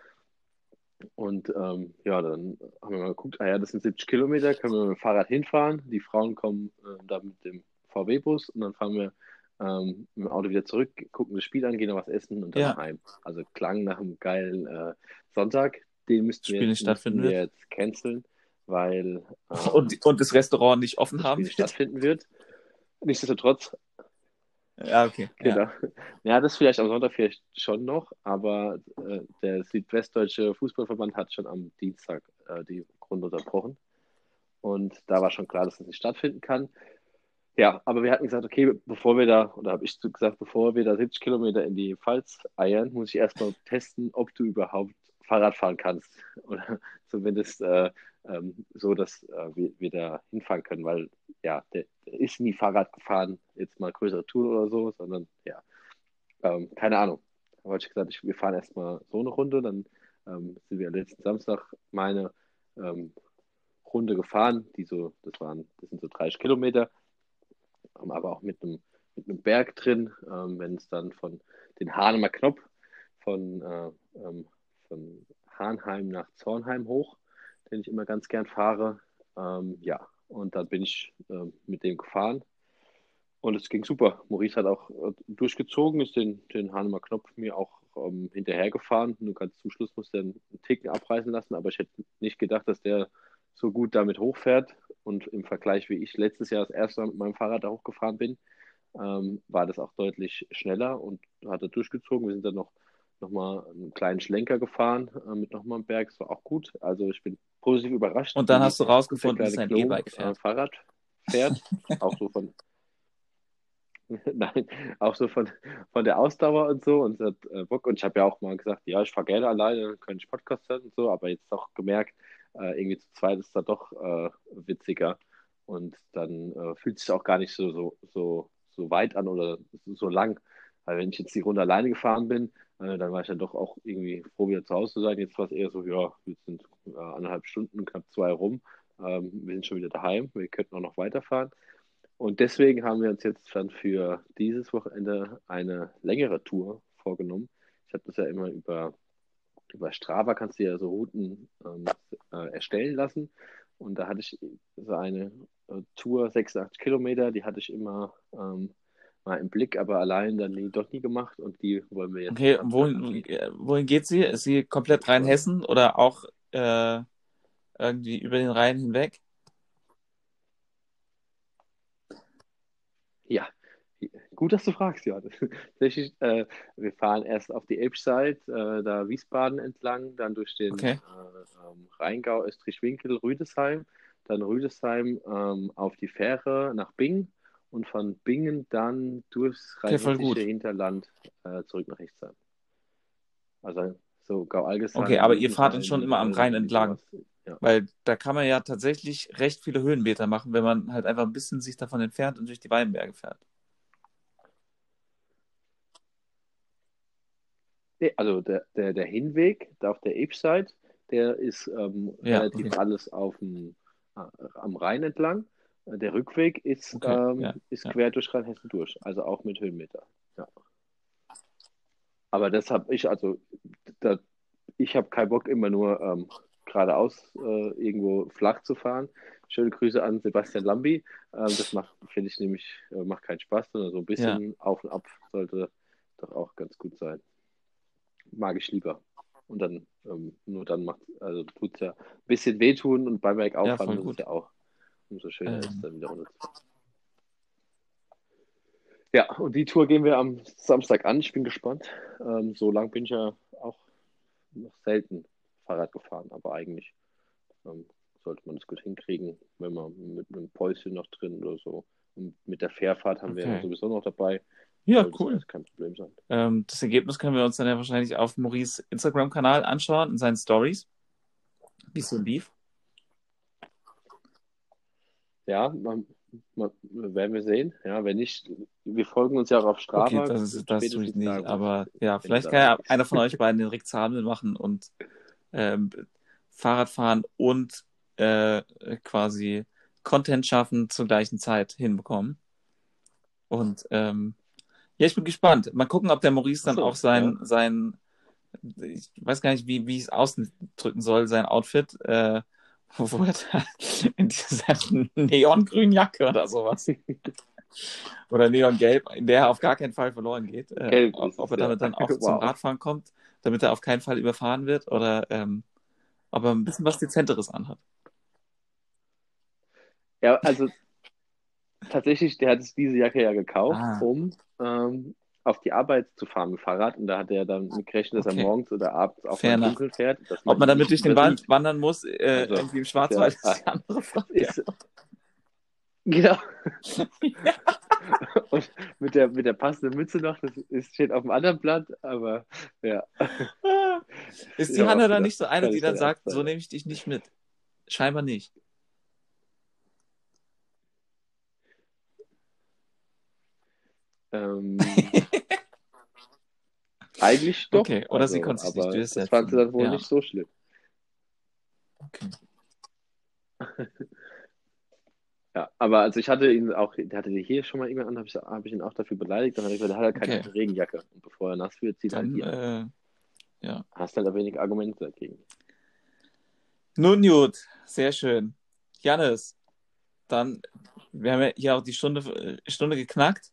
Und ähm, ja, dann haben wir mal geguckt, ah ja, das sind 70 Kilometer, können wir mit dem Fahrrad hinfahren. Die Frauen kommen äh, da mit dem VW-Bus und dann fahren wir ähm, dem Auto wieder zurück, gucken das Spiel an, gehen noch was essen und dann Ja. heim. Also klang nach einem geilen äh, Sonntag. Den müssten Spiel wir, stattfinden müssten wir wird. jetzt canceln, weil ähm, Und, und das Restaurant nicht offen haben nicht stattfinden wird. Nichtsdestotrotz Ja, okay. Ja. Genau. Ja, das vielleicht am Sonntag vielleicht schon noch, aber äh, der Südwestdeutsche Fußballverband hat schon am Dienstag äh, die Runde unterbrochen. Und da war schon klar, dass das nicht stattfinden kann. Ja, aber wir hatten gesagt, okay, bevor wir da, oder habe ich gesagt, bevor wir da 70 Kilometer in die Pfalz eiern, muss ich erstmal testen, ob du überhaupt Fahrrad fahren kannst. Oder zumindest äh, ähm, so, dass äh, wir, wir da hinfahren können, weil ja, der, der ist nie Fahrrad gefahren, jetzt mal größere Tour oder so, sondern ja, ähm, keine Ahnung. Da habe ich gesagt, ich, wir fahren erstmal so eine Runde, dann ähm, sind wir letzten Samstag meine ähm, Runde gefahren, die so, das waren, das sind so 30 Kilometer, aber auch mit einem mit einem Berg drin, ähm, wenn es dann von den Hahnemer Knopf von, äh, ähm, von Hahnheim nach Zornheim hoch, den ich immer ganz gern fahre. Ähm, ja, und dann bin ich ähm, mit dem gefahren und es ging super. Maurice hat auch äh, durchgezogen, ist den, den Hahnemer Knopf mir auch ähm, hinterhergefahren. Nur ganz zum Schluss musste er einen Ticken abreißen lassen, aber ich hätte nicht gedacht, dass der so gut damit hochfährt und im Vergleich, wie ich letztes Jahr das erste Mal mit meinem Fahrrad da hochgefahren bin, ähm, war das auch deutlich schneller und hat er durchgezogen. Wir sind dann noch, noch mal einen kleinen Schlenker gefahren äh, mit nochmal einem Berg. Das war auch gut. Also ich bin positiv überrascht. Und dann hast du rausgefunden, dass ein E-Bike äh, fährt. Fahrrad fährt. auch so von Nein, auch so von, von der Ausdauer und so und es hat äh, Bock. Und ich habe ja auch mal gesagt, ja, ich fahre gerne alleine, dann könnte ich Podcast hören und so, aber jetzt auch gemerkt, äh, irgendwie zu zweit ist da doch äh, witziger. Und dann äh, fühlt sich auch gar nicht so, so, so, so weit an oder so, lang. Weil wenn ich jetzt die Runde alleine gefahren bin, äh, dann war ich dann doch auch irgendwie froh, wieder zu Hause zu sein. Jetzt war es eher so, ja, jetzt sind äh, anderthalb Stunden, knapp zwei rum. Ähm, wir sind schon wieder daheim, wir könnten auch noch weiterfahren. Und deswegen haben wir uns jetzt dann für dieses Wochenende eine längere Tour vorgenommen. Ich habe das ja immer über, über Strava, kannst du ja so Routen ähm, äh, erstellen lassen. Und da hatte ich so eine äh, Tour, 86 Kilometer, die hatte ich immer ähm, mal im Blick, aber allein dann nie, doch nie gemacht. Und die wollen wir jetzt. Okay, wohin, wohin geht sie? Ist sie komplett Rheinhessen oder auch äh, irgendwie über den Rhein hinweg? Ja, gut, dass du fragst, Johannes. Tatsächlich, äh, wir fahren erst auf die Elbside, äh, da Wiesbaden entlang, dann durch den Okay. äh, ähm, Rheingau, Österreich-Winkel, Rüdesheim, dann Rüdesheim ähm, auf die Fähre nach Bingen und von Bingen dann durchs Okay, rheinhessische gut. Hinterland äh, zurück nach Rechtsheim. Also so Gau-Algesheim, Okay, aber ihr fahrt dann schon immer am Rhein irgendwie entlang. Ja. Weil da kann man ja tatsächlich recht viele Höhenmeter machen, wenn man halt einfach ein bisschen sich davon entfernt und durch die Weinberge fährt. Nee, also der, der, der Hinweg da auf der Elbside, der ist ähm, Ja, relativ okay. alles auf dem, äh, am Rhein entlang. Äh, Der Rückweg ist, Okay, ähm, ja, ist ja. quer durch Rheinhessen durch, also auch mit Höhenmeter. Ja. Aber das habe ich, also da, ich habe keinen Bock, immer nur ähm, geradeaus äh, irgendwo flach zu fahren. Schöne Grüße an Sebastian Lambi. Ähm, das macht, finde ich nämlich, äh, macht keinen Spaß, sondern so ein bisschen auf und ab sollte doch auch ganz gut sein. Mag ich lieber. Und dann, ähm, nur dann macht, also tut es ja ein bisschen wehtun und beim Bergauf Ja, ist es ja auch umso schöner, Ähm. ist es dann wieder runterzufahren. Ja, und die Tour gehen wir am Samstag an. Ich bin gespannt. Ähm, so lang bin ich ja auch noch selten Fahrrad gefahren, aber eigentlich ähm, sollte man das gut hinkriegen, wenn man mit einem Päuschen noch drin oder so. Und mit der Fährfahrt haben wir ja Okay. sowieso noch dabei. Ja, das cool. alles kein Problem sein. Ähm, das Ergebnis können wir uns dann ja wahrscheinlich auf Maurice Instagram-Kanal anschauen, in seinen Stories, wie es so lief. Ja, man, man, werden wir sehen. Ja, wenn nicht, wir folgen uns ja auch auf Strava. Okay, das, ist, das tue ich nicht, wo aber ja, vielleicht kann ja einer von euch beiden den Rick Zabel machen und ähm, Fahrrad fahren und äh, quasi Content schaffen zur gleichen Zeit hinbekommen. Und ähm, ja, ich bin gespannt. Mal gucken, ob der Maurice dann so, auch sein, ja. sein, ich weiß gar nicht, wie, wie ich es ausdrücken soll, sein Outfit, äh, wo er da in dieser neongrünen Jacke oder sowas. Oder neongelb, in der er auf gar keinen Fall verloren geht. Äh, Gelb ob, er damit dann auch zum Wow. Radfahren kommt, damit er auf keinen Fall überfahren wird oder ähm, ob er ein bisschen was Dezenteres anhat. Ja, also tatsächlich, der hat diese Jacke ja gekauft, Ah. um ähm, auf die Arbeit zu fahren mit dem Fahrrad. Und da hat er dann mit gerechnet, dass Okay. er morgens oder abends mal enough. dunkel fährt. dass Ob man damit durch den Wald wandern muss, äh, Also, irgendwie im Schwarzwald, ja, ist die andere Frage. Ist, genau. Und mit der, mit der passenden Mütze noch, das ist, steht auf dem anderen Blatt, aber ja. Ist die Ja, Hanna dann nicht so eine, die dann sagt, so nehme ich dich nicht mit? Scheinbar nicht. Ähm, eigentlich doch. Okay, oder sie konnte sich nicht durchsetzen. Das fand sie dann wohl Ja. nicht so schlimm. Okay. Ja, aber also ich hatte ihn auch, der hatte die hier schon mal irgendwann an, habe ich, hab ich ihn auch dafür beleidigt. Dann hat er gesagt, er hat halt keine Okay. Regenjacke. Und bevor er nass wird, zieht er halt an. äh, ja. Hast halt ein wenig Argumente dagegen. Nun gut, sehr schön. Janis, dann, wir haben ja hier auch die Stunde, äh, Stunde geknackt.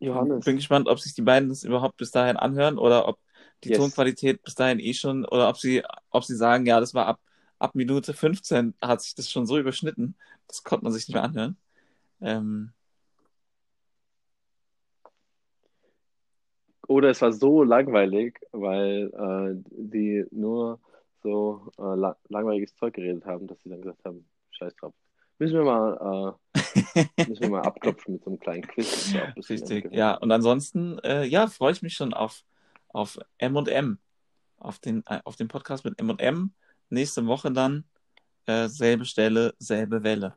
Johannes. Bin gespannt, ob sich die beiden das überhaupt bis dahin anhören oder ob die Yes. Tonqualität bis dahin eh schon, oder ob sie, ob sie sagen, ja, das war ab, ab Minute 15 hat sich das schon so überschnitten, das konnte man sich nicht mehr anhören. Ähm, Oder es war so langweilig, weil äh, die nur so äh, la langweiliges Zeug geredet haben, dass sie dann gesagt haben, scheiß drauf. Müssen wir mal, äh, müssen wir mal abklopfen mit so einem kleinen Quiz. Ja Richtig, ja. Und ansonsten, äh, ja, freue ich mich schon auf, auf M&M, auf den, äh, auf den Podcast mit M&M. Nächste Woche dann äh, selbe Stelle, selbe Welle.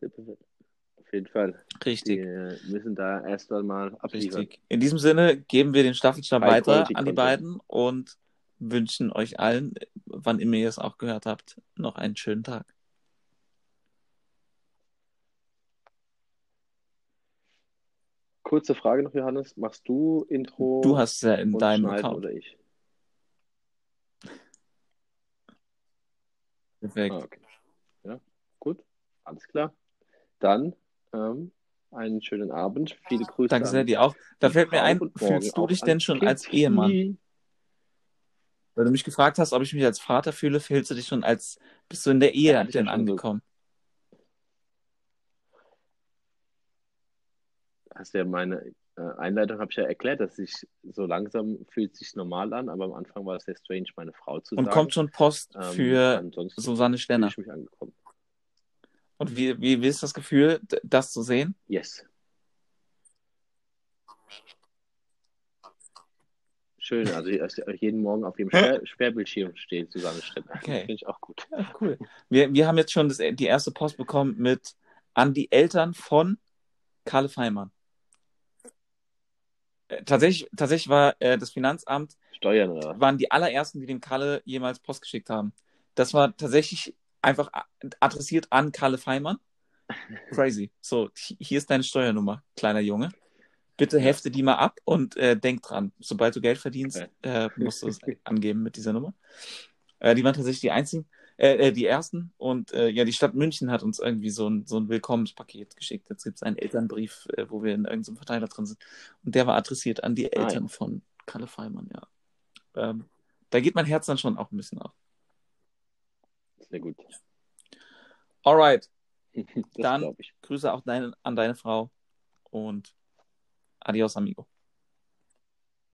Auf jeden Fall. Richtig. Wir müssen da erst einmal abliefern. Richtig. In diesem Sinne geben wir den Staffelstab weiter an die beiden und wünschen euch allen, wann immer ihr es auch gehört habt, noch einen schönen Tag. Kurze Frage noch, Johannes. Machst du Intro? Du hast es ja in deinem Account. Oder ich? Perfekt. Ah, okay. Ja, gut. Alles klar. Dann ähm, einen schönen Abend. Viele Grüße. Danke sehr, dir auch. Da fällt mir ein, fühlst du dich denn schon als Ehemann? Weil du mich gefragt hast, ob ich mich als Vater fühle, fühlst du dich schon als, bist du in der Ehe ja, denn angekommen? Hast du ja meine äh, Einleitung, habe ich ja erklärt, dass sich so langsam fühlt sich normal an, aber am Anfang war es sehr strange, meine Frau zu Und sagen. kommt schon Post für ähm, Susanne Stenner. Ich. Und wie, wie, wie ist das Gefühl, das zu sehen? Yes. Schön, also jeden Morgen auf dem Sperr Sperrbildschirm steht Susanne Stenner. Okay. Finde ich auch gut. Ja, cool. Wir, wir haben jetzt schon das, die erste Post bekommen mit an die Eltern von Karle Feimann. Äh, tatsächlich, tatsächlich war äh, das Finanzamt Steuern oder? waren die allerersten, die dem Kalle jemals Post geschickt haben. Das war tatsächlich einfach adressiert an Kalle Feimann. Crazy. So, hier ist deine Steuernummer, kleiner Junge. Bitte hefte die mal ab und äh, denk dran, sobald du Geld verdienst, äh, musst du es angeben mit dieser Nummer. Äh, die waren tatsächlich die einzigen, äh, äh, die ersten. Und äh, ja, die Stadt München hat uns irgendwie so ein, so ein Willkommenspaket geschickt. Jetzt gibt es einen Elternbrief, äh, wo wir in irgendeinem Verteiler drin sind. Und der war adressiert an die Eltern ja. von Kalle Feimann, ja. Ähm, da geht mein Herz dann schon auch ein bisschen auf. Sehr gut. Alright. Dann Grüße auch deine, an deine Frau und Adiós, amigo.